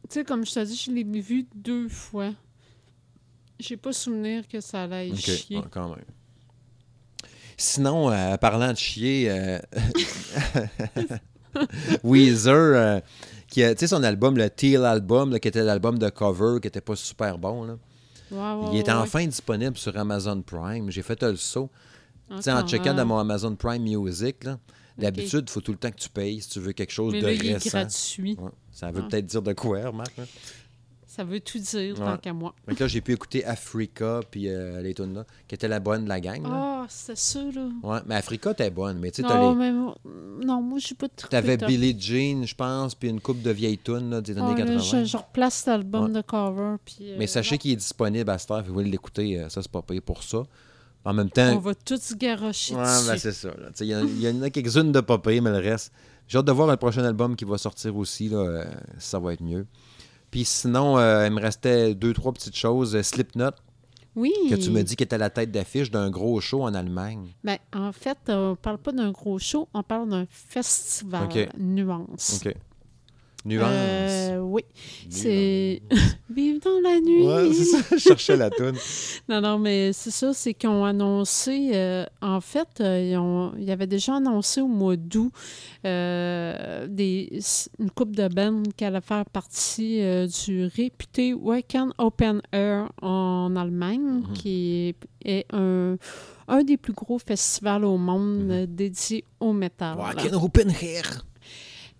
Tu sais, comme je te dis, je l'ai vu deux fois. J'ai pas souvenir que ça allait OK, chier. quand même. Sinon, euh, parlant de chier, euh, Weezer, euh, qui a, tu sais, son album, le Teal Album, là, qui était l'album de cover, qui était pas super bon, là. Il est enfin disponible sur Amazon Prime. J'ai fait le saut. Tu sais, en checkant dans mon Amazon Prime Music, d'habitude, il faut tout le temps que tu payes si tu veux quelque chose Mais de là, il est récent. gratuit. Ouais. Ça veut Ah. peut-être dire de quoi, là. Ça veut tout dire, Ouais. tant qu'à moi. Là, j'ai pu écouter Africa, puis euh, les tunes là, qui était la bonne de la gang. là. Ah, c'était ça, là. Ouais, mais Africa, t'es bonne. Mais tu sais, t'as les- mais moi- non, moi, j'ai pas de T'avais Billie Jean, je pense, puis une coupe de vieilles tunes là, des années 80. je, je replace cet album Ouais. de cover. Puis, euh, Mais sachez qu'il est disponible à cette heure, vous voulez l'écouter, euh, ça, c'est pas payé pour ça. En même on temps, va tous se garocher ouais, dessus. ben, c'est ça. là. Tu sais, Il y, en a- il y en a quelques-unes de pas payées, mais le reste. J'ai hâte de voir le prochain album qui va sortir aussi, là, euh, si ça va être mieux. Puis sinon, euh, il me restait deux, trois petites choses. Euh, Slipknot, oui. que tu me dis qui était la tête d'affiche d'un gros show en Allemagne. Ben, en fait, on parle pas d'un gros show, on parle d'un festival. Nuance. OK. Nuance. Euh, oui. C'est. Vive dans la nuit. Ouais, c'est ça, je cherchais la toune. Non, non, mais c'est ça, c'est qu'ils ont annoncé, euh, en fait, euh, ils, ont, ils avaient déjà annoncé au mois d'août euh, des, une coupe de bandes qui allait faire partie du réputé Weekend Open Air en Allemagne, Mhm. qui est un, un des plus gros festivals au monde Mhm. dédié au métal. Wacken Open Air.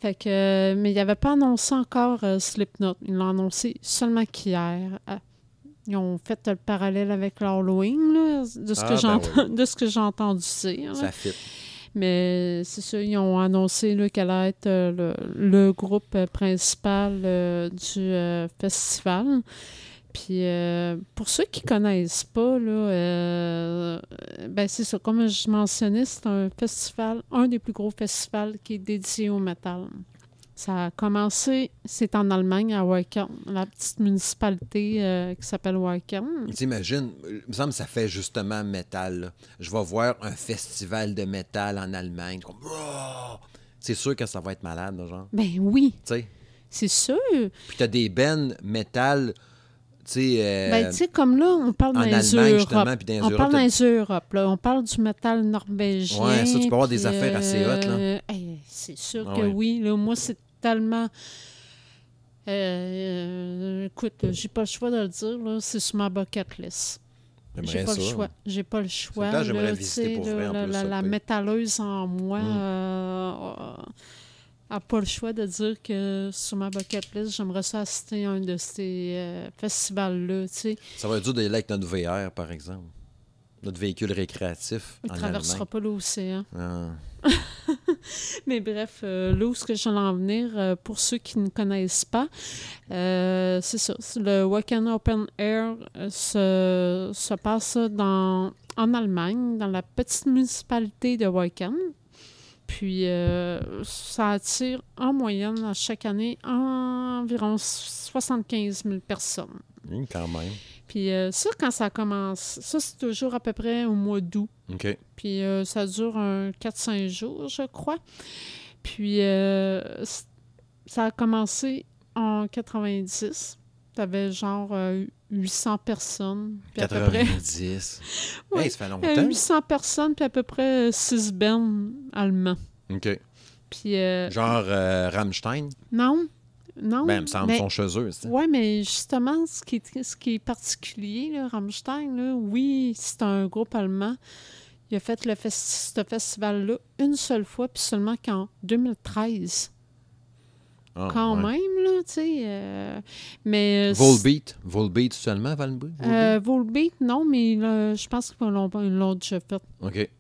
Fait que, euh, mais il n'avait pas annoncé encore euh, Slipknot. Ils l'ont annoncé seulement qu'hier. Ah, Ils ont fait le parallèle avec l'Halloween, là, de ce Ah, que ben j'entends, de ce que j'ai entendu dire. Ça fit. Mais c'est ça, ils ont annoncé qu'elle allait être euh, le, le groupe euh, principal euh, du euh, festival. Puis euh, pour ceux qui connaissent pas, là, euh, ben c'est ça, comme je mentionnais, c'est un festival, un des plus gros festivals qui est dédié au métal. Ça a commencé, c'est en Allemagne, à Wacken, la petite municipalité euh, qui s'appelle Wacken. T'imagines, il me semble que ça fait justement métal. là. Je vais voir un festival de métal en Allemagne. C'est sûr que ça va être malade, genre. Ben oui, Tu sais. c'est sûr. Puis t'as des bennes métal. Euh, Ben, tu sais, comme là, on parle en dans les Allemagne, justement, Europes. puis dans On parle dans là. On parle du métal norvégien. Ouais, ça, tu peux avoir des affaires assez hot, là. euh, hey, c'est sûr Ah que ouais. oui. Là, moi, c'est tellement... Euh, écoute, j'ai pas le choix de le dire, là. C'est sur ma bucket list. J'ai pas ça. le choix. J'ai pas le choix. là, visiter pour là, vrai, en la, plus, la- ça la peut être- métalleuse en moi Mm. Euh, a pas le choix de dire que sur ma bucket list, j'aimerais ça assister à un de ces euh, festivals-là. Ça va être dur d'aller avec notre VR, par exemple. Notre véhicule récréatif Il ne traversera Allemagne. pas l'océan. Ah. Mais bref, euh, là où ce que j'allais en venir, euh, pour ceux qui ne connaissent pas, euh, c'est ça. Le Wacken Open Air se, se passe dans, en Allemagne, dans la petite municipalité de Wacken. Puis euh, ça attire en moyenne à chaque année environ 75 000 personnes. Hum, quand même. Puis euh, ça, quand ça commence, ça c'est toujours à peu près au mois d'août. OK. Puis euh, ça dure un 4-5 jours, je crois. Puis ça a commencé en 90. T'avais genre 800 personnes. Puis à peu près 90. Hey, ça fait euh, longtemps. 800 personnes, puis à peu près 6 bennes allemands. OK. Puis euh, Genre euh, Rammstein? non, non. Ben, il me semble mais- sont chez eux. Oui, mais justement, ce qui est, ce qui est particulier, là, Rammstein, là, oui, c'est un groupe allemand. Il a fait le festi- ce festival-là une seule fois, puis seulement qu'en 2013. Ah, Quand ouais. même, là, tu sais. euh, mais. euh, Volbeat. Volbeat seulement, Valbeat? Euh, Volbeat, non, mais là, je pense qu'ils l'ont déjà fait. OK.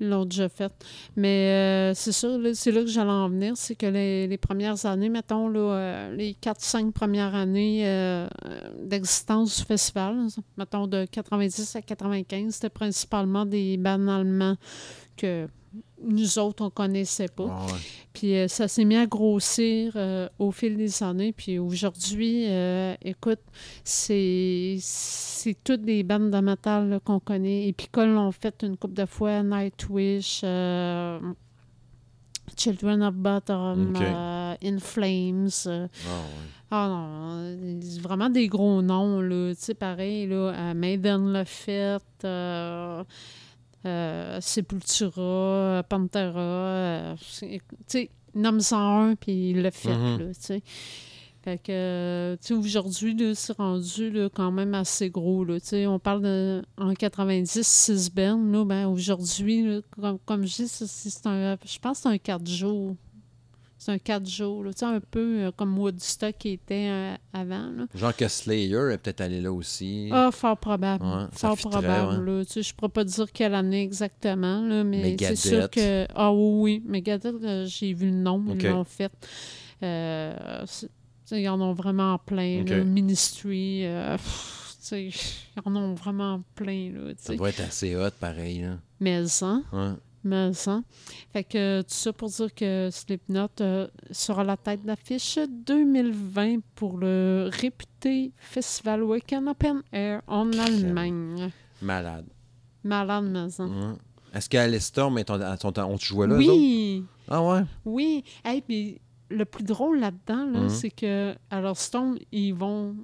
Ils l'ont déjà fait. Mais euh, c'est là, c'est là que j'allais en venir. C'est que les, les premières années, mettons, là, les 4-5 premières années d'existence du festival, mettons de 90 à 95, c'était principalement des bands allemands que nous autres, on connaissait pas. Ah ouais. Puis euh, ça s'est mis à grossir euh, au fil des années. Puis aujourd'hui, euh, écoute, c'est toutes des bandes de métal là, qu'on connaît. Et puis l'ont fait une couple de fois, Nightwish, Children of Bottom, In Flames. Ah ouais. ah non, vraiment des gros noms, là. Tu sais, pareil, là, Maiden l'a fait, euh, Sepultura, Pantera, euh, tu sais, nomme-en un, puis il l'a fait, là, tu sais. Fait que, euh, tu sais, aujourd'hui, c'est rendu là, quand même assez gros, là, tu sais. On parle de, en 90, 6 bennes, là, ben aujourd'hui, comme, comme je dis, c'est un, je pense que c'est un 4 jours. C'est un 4 jours, là, tu sais, un peu euh, comme Woodstock qui était euh, avant, là. Genre que Slayer est peut-être allé là aussi. Ah, fort probable. Ouais, fort probable. là. Tu sais, je ne pourrais pas dire quelle année exactement, là, mais c'est sûr que. Ah oui, oui. Megadeth, euh, j'ai vu le nom, Ok. ils l'ont fait. Euh, ils en ont vraiment plein. Ok. là. Ministry, euh, pff, ils en ont vraiment plein. Là, Ça doit être assez hot, pareil. Là. Mais hein, Ouais. Mais hein. Fait que tout ça pour dire que Slipknot euh, sera la tête d'affiche 2020 pour le réputé Festival Weekend Open Air en Allemagne. Malade. Malade, mais hein. Ouais. Est-ce qu'Alice Storm est ton, ton, on te jouait là? Oui, Ah ouais? oui. Hey, puis le plus drôle là-dedans, là, Mhm. c'est que alors Stone, ils vont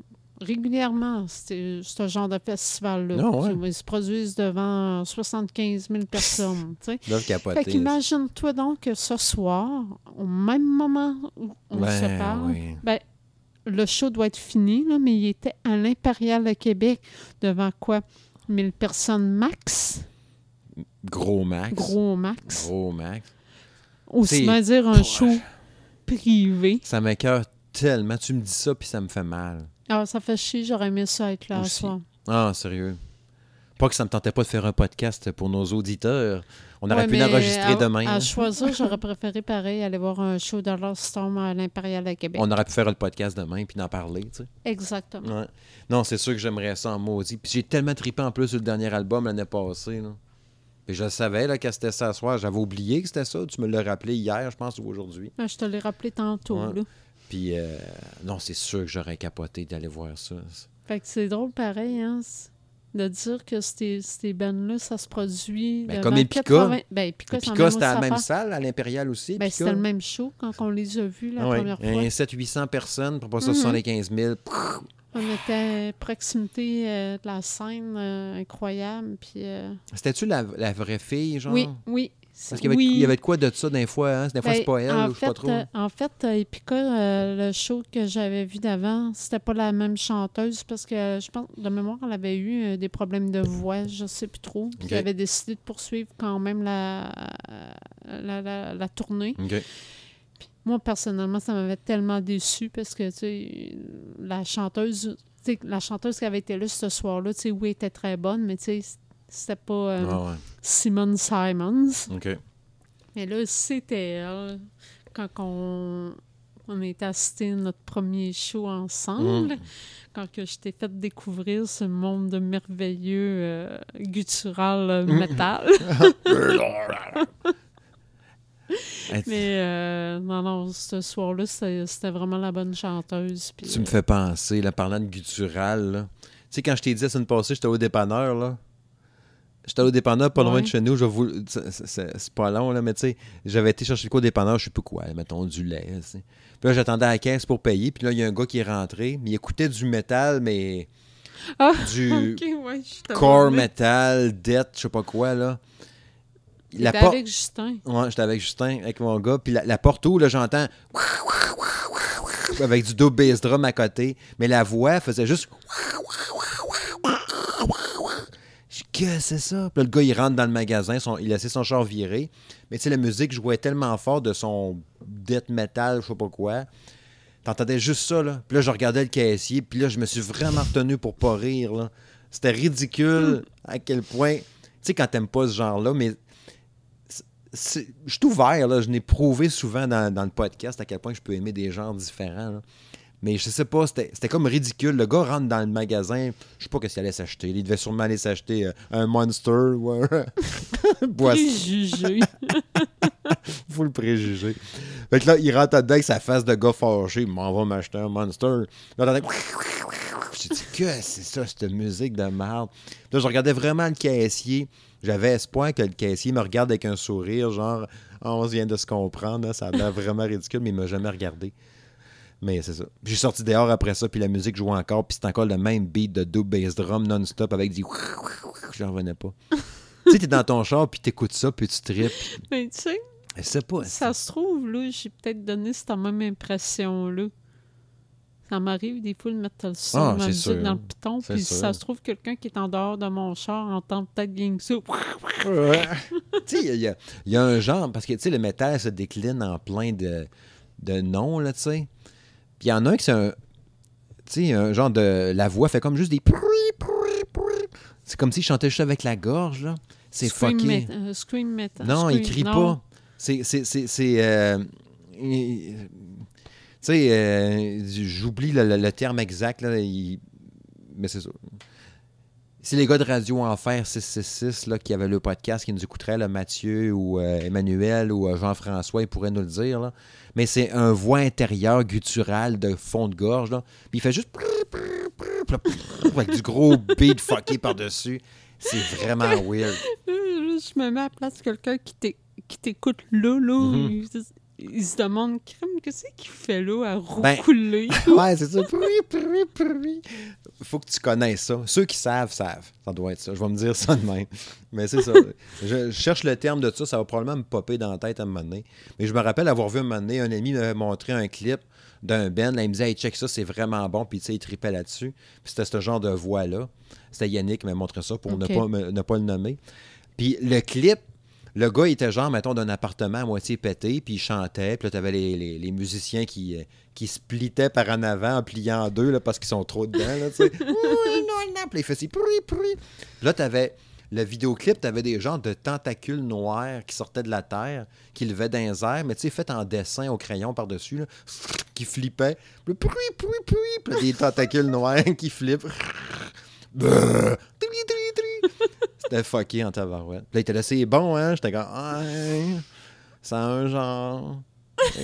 régulièrement ce ce genre de festival-là. Ah ouais. Ils se produisent devant 75 000 personnes. Ils doivent Fait capoter. qu'imagine-toi donc que ce soir, au même moment où on Ben, se parle, oui. ben, le show doit être fini, là, mais il était à l'Impérial de Québec devant quoi? 1000 personnes max, Gros max. gros max. Gros max. Aussi bien dire un show privé. Ça m'écoeure tellement. Tu me dis ça, puis ça me fait mal. Alors, ça fait chier, j'aurais aimé ça être là Aussi. soir. Ah, sérieux. Pas que ça me tentait pas de faire un podcast pour nos auditeurs. On aurait Ouais, pu l'enregistrer à- demain. À là. choisir, j'aurais préféré pareil aller voir un show de Lost Storm à l'Impérial de Québec. On aurait pu faire le podcast demain puis en parler, tu sais. Exactement. Ouais. Non, c'est sûr que j'aimerais ça en maudit. Puis j'ai tellement trippé en plus sur le dernier album l'année passée. Là. Puis je savais là, que c'était ça ce soir. J'avais oublié que c'était ça. Tu me l'as rappelé hier, je pense, ou aujourd'hui. Ah, Je te l'ai rappelé tantôt. Ouais. Là. Puis euh, non, c'est sûr que j'aurais capoté d'aller voir ça. Fait que c'est drôle pareil, hein, de dire que ces, ces bands-là, ça se produit. Ben, comme Epica. 80 Ben, Epica, c'était à la même salle, à l'Impérial aussi. Ben, c'était le même show quand on les a vus la Ah ouais. première fois. Un 700-800 personnes, pour pas ça Mhm. 75 000. On était à proximité euh, de la scène euh, incroyable. Puis, euh, C'était-tu la, la vraie fille, genre? Oui, oui. Parce qu'il y avait, oui. il y avait de quoi de ça des fois, hein? Des fois, Ben, c'est pas elle, en ou je sais pas fait, trop. euh, en fait, euh, Epica, euh, le show que j'avais vu d'avant, c'était pas la même chanteuse parce que je pense, de mémoire, elle avait eu des problèmes de voix, je sais plus trop. Puis elle avait décidé de poursuivre quand même la, la, la- la tournée. Moi, personnellement, ça m'avait tellement déçu parce que, tu sais, la chanteuse, tu sais, la chanteuse qui avait été là ce soir-là, tu sais, oui, elle était très bonne, mais tu sais, c'était pas euh, Ah ouais. Simone Simons. OK. Mais là, c'était elle. Quand on, on était assisté à notre premier show ensemble, Mm. quand que je t'ai fait découvrir ce monde de merveilleux euh, guttural euh, Mm. métal. Hey, Mais euh, non, non, ce soir-là, c'était vraiment la bonne chanteuse. Tu me fais penser, là, parlant de guttural. Tu sais, quand je t'ai dit la semaine passée, j'étais au dépanneur, là. J'étais au dépanneur pas loin Ouais. de chez nous. Je vous... c'est- pas long, là, mais tu sais, j'avais été chercher le quoi au dépanneur, je sais plus quoi, mettons du lait. Puis là, j'attendais à la caisse pour payer. Puis là, il y a un gars qui est rentré, mais il écoutait du métal, mais Ah, du ouais, core metal, death, je sais pas quoi, là. Porte- avec Justin. Ouais, j'étais avec Justin, avec mon gars. Puis la, la porte ouvre, là, j'entends. Avec du double bass drum à côté. Mais la voix faisait juste. Que c'est ça? Puis là, le gars, il rentre dans le magasin, il laissait son char virer. Mais tu sais, la musique jouait tellement fort de son death metal, je sais pas quoi. T'entendais juste ça, là. Puis là, je regardais le caissier, puis là, je me suis vraiment retenu pour pas rire. C'était ridicule à quel point. Tu sais, quand t'aimes pas ce genre-là, mais. Je suis ouvert, là. Je n'ai prouvé souvent dans, dans le podcast à quel point je peux aimer des genres différents, là. Mais je sais pas, c'était comme ridicule. Le gars rentre dans le magasin, je sais pas qu'est-ce qu'il allait s'acheter. Il devait sûrement aller s'acheter euh, un Monster ou un boisson. Préjugé. Full préjugé. Fait que là, il rentre dedans avec sa face de gars fâché. Il m'en va m'acheter un Monster. Là, J'ai dit, que c'est ça, cette musique de merde. Là, je regardais vraiment le caissier. J'avais espoir que le caissier me regarde avec un sourire, genre, Ah, on vient de se comprendre. là. Ça a l'air vraiment ridicule, mais il m'a jamais regardé. Mais c'est ça. J'ai sorti dehors après ça, puis la musique jouait encore, puis c'est encore le même beat de double bass drum non-stop avec du. J'en revenais pas. tu sais, t'es dans ton char, puis t'écoutes ça, puis tu tripes. Mais tu sais, Je sais pas. ça se trouve, là, j'ai peut-être donné cette même impression-là. Ça m'arrive des fois de mettre le son Ah, ma musique sûr. dans le piton, puis sûr. ça se trouve quelqu'un qui est en dehors de mon char entend peut-être bien que ça. Ouais. tu sais, il y, a- il y a un genre, parce que tu sais, le métal se décline en plein de, de noms, là, tu sais. Puis il y en a un qui c'est un. Tu sais, un genre de. La voix fait comme juste des. C'est comme s'il chantait juste avec la gorge, là. C'est fucké. met- euh, Scream metal. Non, il Scream- crie non. pas. C'est. c'est, euh, il- Tu sais, euh, j'oublie le, le- le terme exact, là. il- Mais c'est ça. C'est les gars de Radio Enfer 666 là, qui avaient le podcast qui nous écouteraient, là, Mathieu ou euh, Emmanuel ou euh, Jean-François, ils pourraient nous le dire. Là. Mais c'est un voix intérieure gutturale de fond de gorge. Là. Puis il fait juste avec du gros beat fucké par-dessus. C'est vraiment weird. Je me mets à la place de quelqu'un qui t'é- qui t'écoute là, là. Mhm. il, se- il se demande, crème, qu'est-ce qu'il fait là à Ben, roucouler? Ouais, c'est ça. Faut que tu connaisses ça. Ceux qui savent, savent. Ça doit être ça. Je vais me dire ça de même. Mais c'est ça. Je, cherche le terme de ça. Ça va probablement me popper dans la tête à un moment donné. Mais je me rappelle avoir vu un moment donné, un ami m'avait montré un clip d'un band. Là, il me disait, hey, check ça, c'est vraiment bon. Puis, tu sais, il tripait là-dessus. Puis, c'était ce genre de voix-là. C'était Yannick qui m'a montré ça pour ne, pas, me- ne pas le nommer. Puis, le clip, Le gars, il était genre, mettons, d'un appartement à moitié pété, puis il chantait, puis là, t'avais les, les, les musiciens qui, euh, qui splittaient par en avant en pliant en deux, là, parce qu'ils sont trop dedans, là, tu sais. Oui, non, non. Puis il faisait bruit. Puis là, t'avais le vidéoclip, t'avais des genres de tentacules noirs qui sortaient de la terre, qui levaient dans les airs, mais tu sais, fait en dessin au crayon par-dessus, qui flippaient. Puis bruit. Puis là, des tentacules noirs qui flippent. C'était fucké en tabarouette. Puis là, il était là, c'est bon, hein? J'étais comme, ouais, ça a un genre.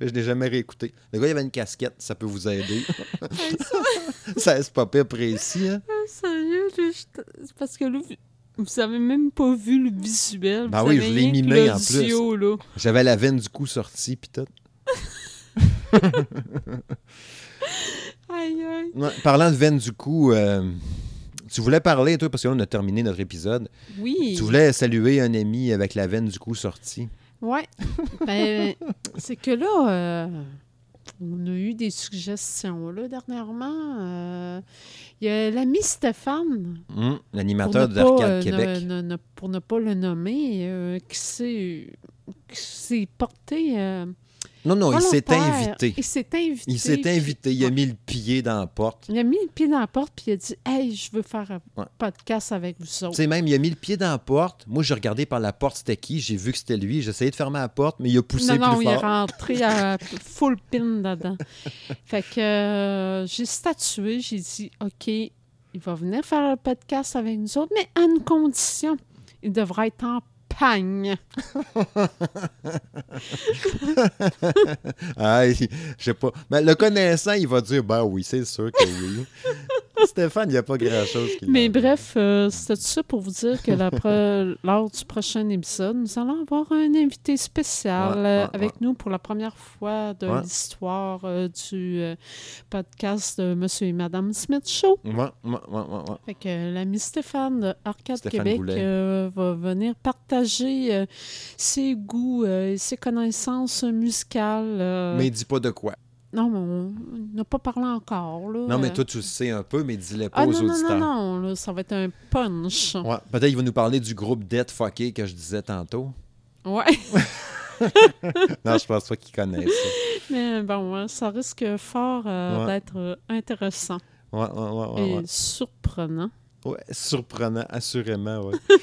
je l'ai jamais réécouté. Le gars, il avait une casquette, ça peut vous aider. ça, c'est pas pire précis, hein? Ah, sérieux, c'est parce que là, vous- vous avez même pas vu le visuel. Ben vous oui, avez je l'ai mimé en plus. J'avais la veine du cou sortie, pis tout. Aïe, aïe. Ouais, parlant de veine du cou, euh, tu voulais parler, toi, parce que là, on a terminé notre épisode. Oui. Tu voulais saluer un ami avec la veine du cou sortie. Ouais. Ben, c'est que là, euh, on a eu des suggestions, là, dernièrement. Euh, Il y a l'ami Stéphane, Hum, L'animateur d'Arcade euh, Québec. ne- ne- ne- pour ne pas le nommer, euh, qui s'est porté Non, non, il s'est invité. Il s'est invité. Il s'est puis- invité. Il a mis le pied dans la porte. Il a mis le pied dans la porte puis il a dit Hey, je veux faire un Ouais. podcast avec vous Tu autres. sais, même, il a mis le pied dans la porte. Moi, j'ai regardé par la porte, c'était qui? J'ai vu que c'était lui. J'ai essayé de fermer la porte, mais il a poussé Non, non, plus il est fort. rentré à full pin dedans. fait que euh, j'ai statué, j'ai dit OK, il va venir faire un podcast avec nous autres, mais à une condition. Il devra être en pagne. Ah, je sais pas. Mais le connaissant, il va dire Ben oui, c'est sûr que oui. Stéphane, il n'y a pas grand-chose Mais bref, euh, c'était tout ça pour vous dire que la lors du prochain épisode, nous allons avoir un invité spécial Ouais, euh, ouais, avec nous pour la première fois de l'histoire euh, du euh, podcast de Monsieur et Madame Smith Show. Ouais, ouais, ouais, ouais, ouais. Fait que l'ami Stéphane de Arcade Stéphane Québec va venir partager euh, ses goûts euh, et ses connaissances musicales. euh, Mais dis pas de quoi. Non, mais on n'a pas parlé encore. Là. Non, mais Euh, toi, tu le sais un peu, mais dis-le pas Ah aux non, non, auditeurs. non, non, là, ça va être un punch. Ouais, Peut-être qu'il va nous parler du groupe Dead Fucké que je disais tantôt. Ouais, Non, je pense pas qu'il connaisse ça. mais bon, hein, ça risque fort euh, Ouais. d'être euh, intéressant Ouais, ouais, ouais, ouais. et surprenant. Ouais, surprenant, assurément, ouais.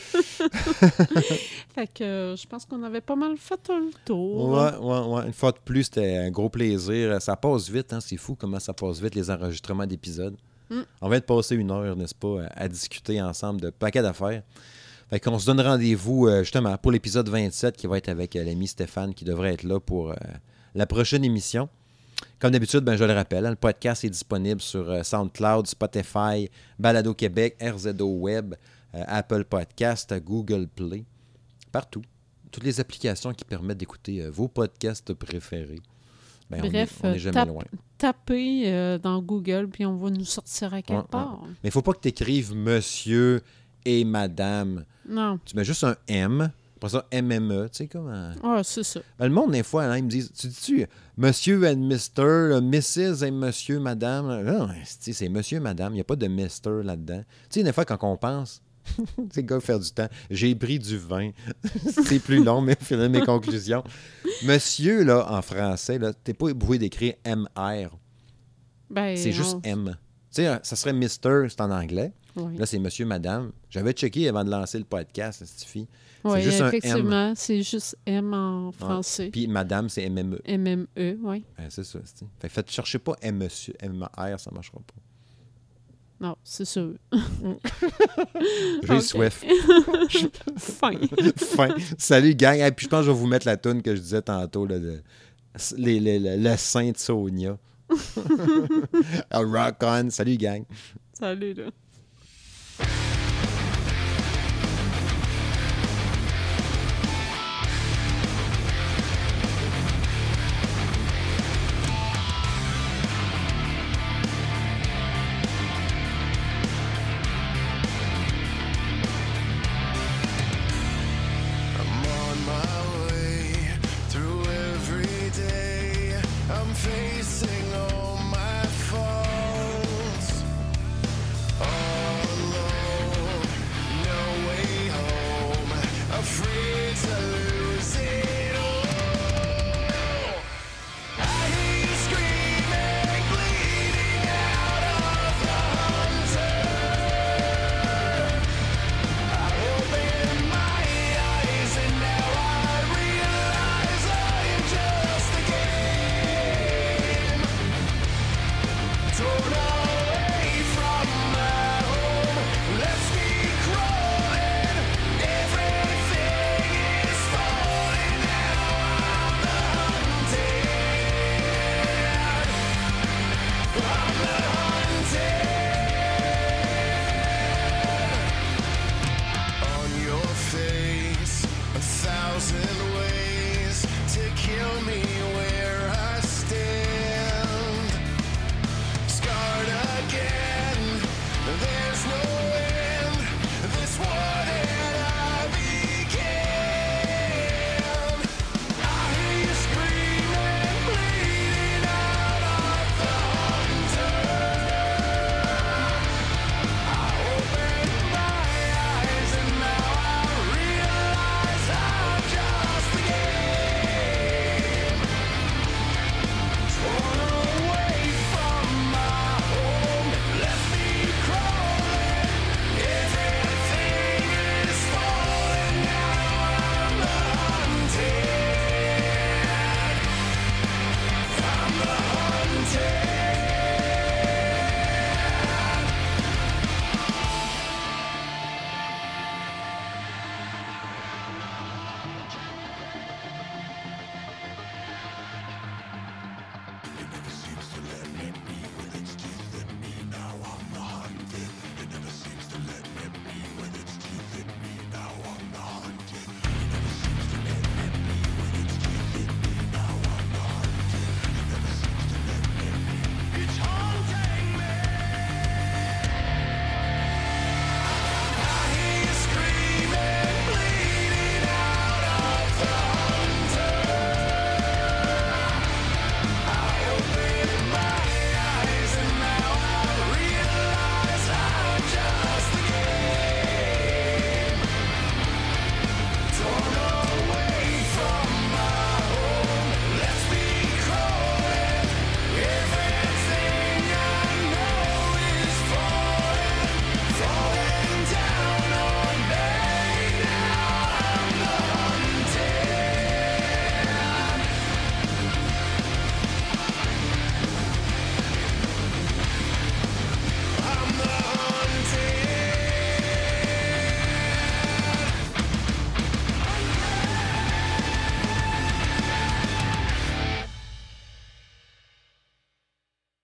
Fait que euh, je pense qu'on avait pas mal fait le tour. Ouais, ouais, ouais. Une fois de plus, c'était un gros plaisir. Ça passe vite, hein? C'est fou comment ça passe vite, les enregistrements d'épisodes. Mm. On vient de passer une heure, n'est-ce pas, à, à discuter ensemble de paquets d'affaires. Fait qu'on se donne rendez-vous, euh, justement, pour l'épisode 27 qui va être avec euh, l'ami Stéphane qui devrait être là pour euh, la prochaine émission. Comme d'habitude, ben, je le rappelle, hein, le podcast est disponible sur euh, SoundCloud, Spotify, Balado Québec, RZO Web, euh, Apple Podcast, Google Play, partout. Toutes les applications qui permettent d'écouter euh, vos podcasts préférés. Ben, Bref, on n'est jamais tape- loin. Tapez euh, dans Google, puis on va nous sortir à quelque Ouais, ouais. part. Mais il ne faut pas que tu écrives monsieur et madame. Non, Tu mets juste un M, après ça MME, tu sais comment. ah, c'est ça. Ben, le monde, des fois, hein, ils me disent Tu dis-tu Monsieur and Mister, euh, Mrs. et Monsieur, Madame Non, c'est c'est Monsieur, Madame, il n'y a pas de Mister là-dedans. Tu sais, des fois, quand on pense, c'est gars, faire du temps, j'ai pris du vin. c'est plus long, mais finir mes conclusions. Monsieur, là, en français, là, t'es pas obligé d'écrire MR. Ben, C'est juste M. Tu sais, ça serait Mister, c'est en anglais. Oui. Là, c'est Monsieur, Madame. J'avais checké avant de lancer le podcast, cette fille. Oui, juste un M. effectivement, c'est juste M en français. Puis Madame, c'est MME. MME, oui. Ouais, c'est ça. Fait faites, cherchez pas M, monsieur, M-R, ça marchera pas. Non, c'est sûr. J'ai Ok. soif. fin. fin. Salut, gang. Et puis je pense que je vais vous mettre la toune que je disais tantôt, là, de, les, les- les- le saint Sonia. Ah, Rock on. Salut, gang. Salut, là.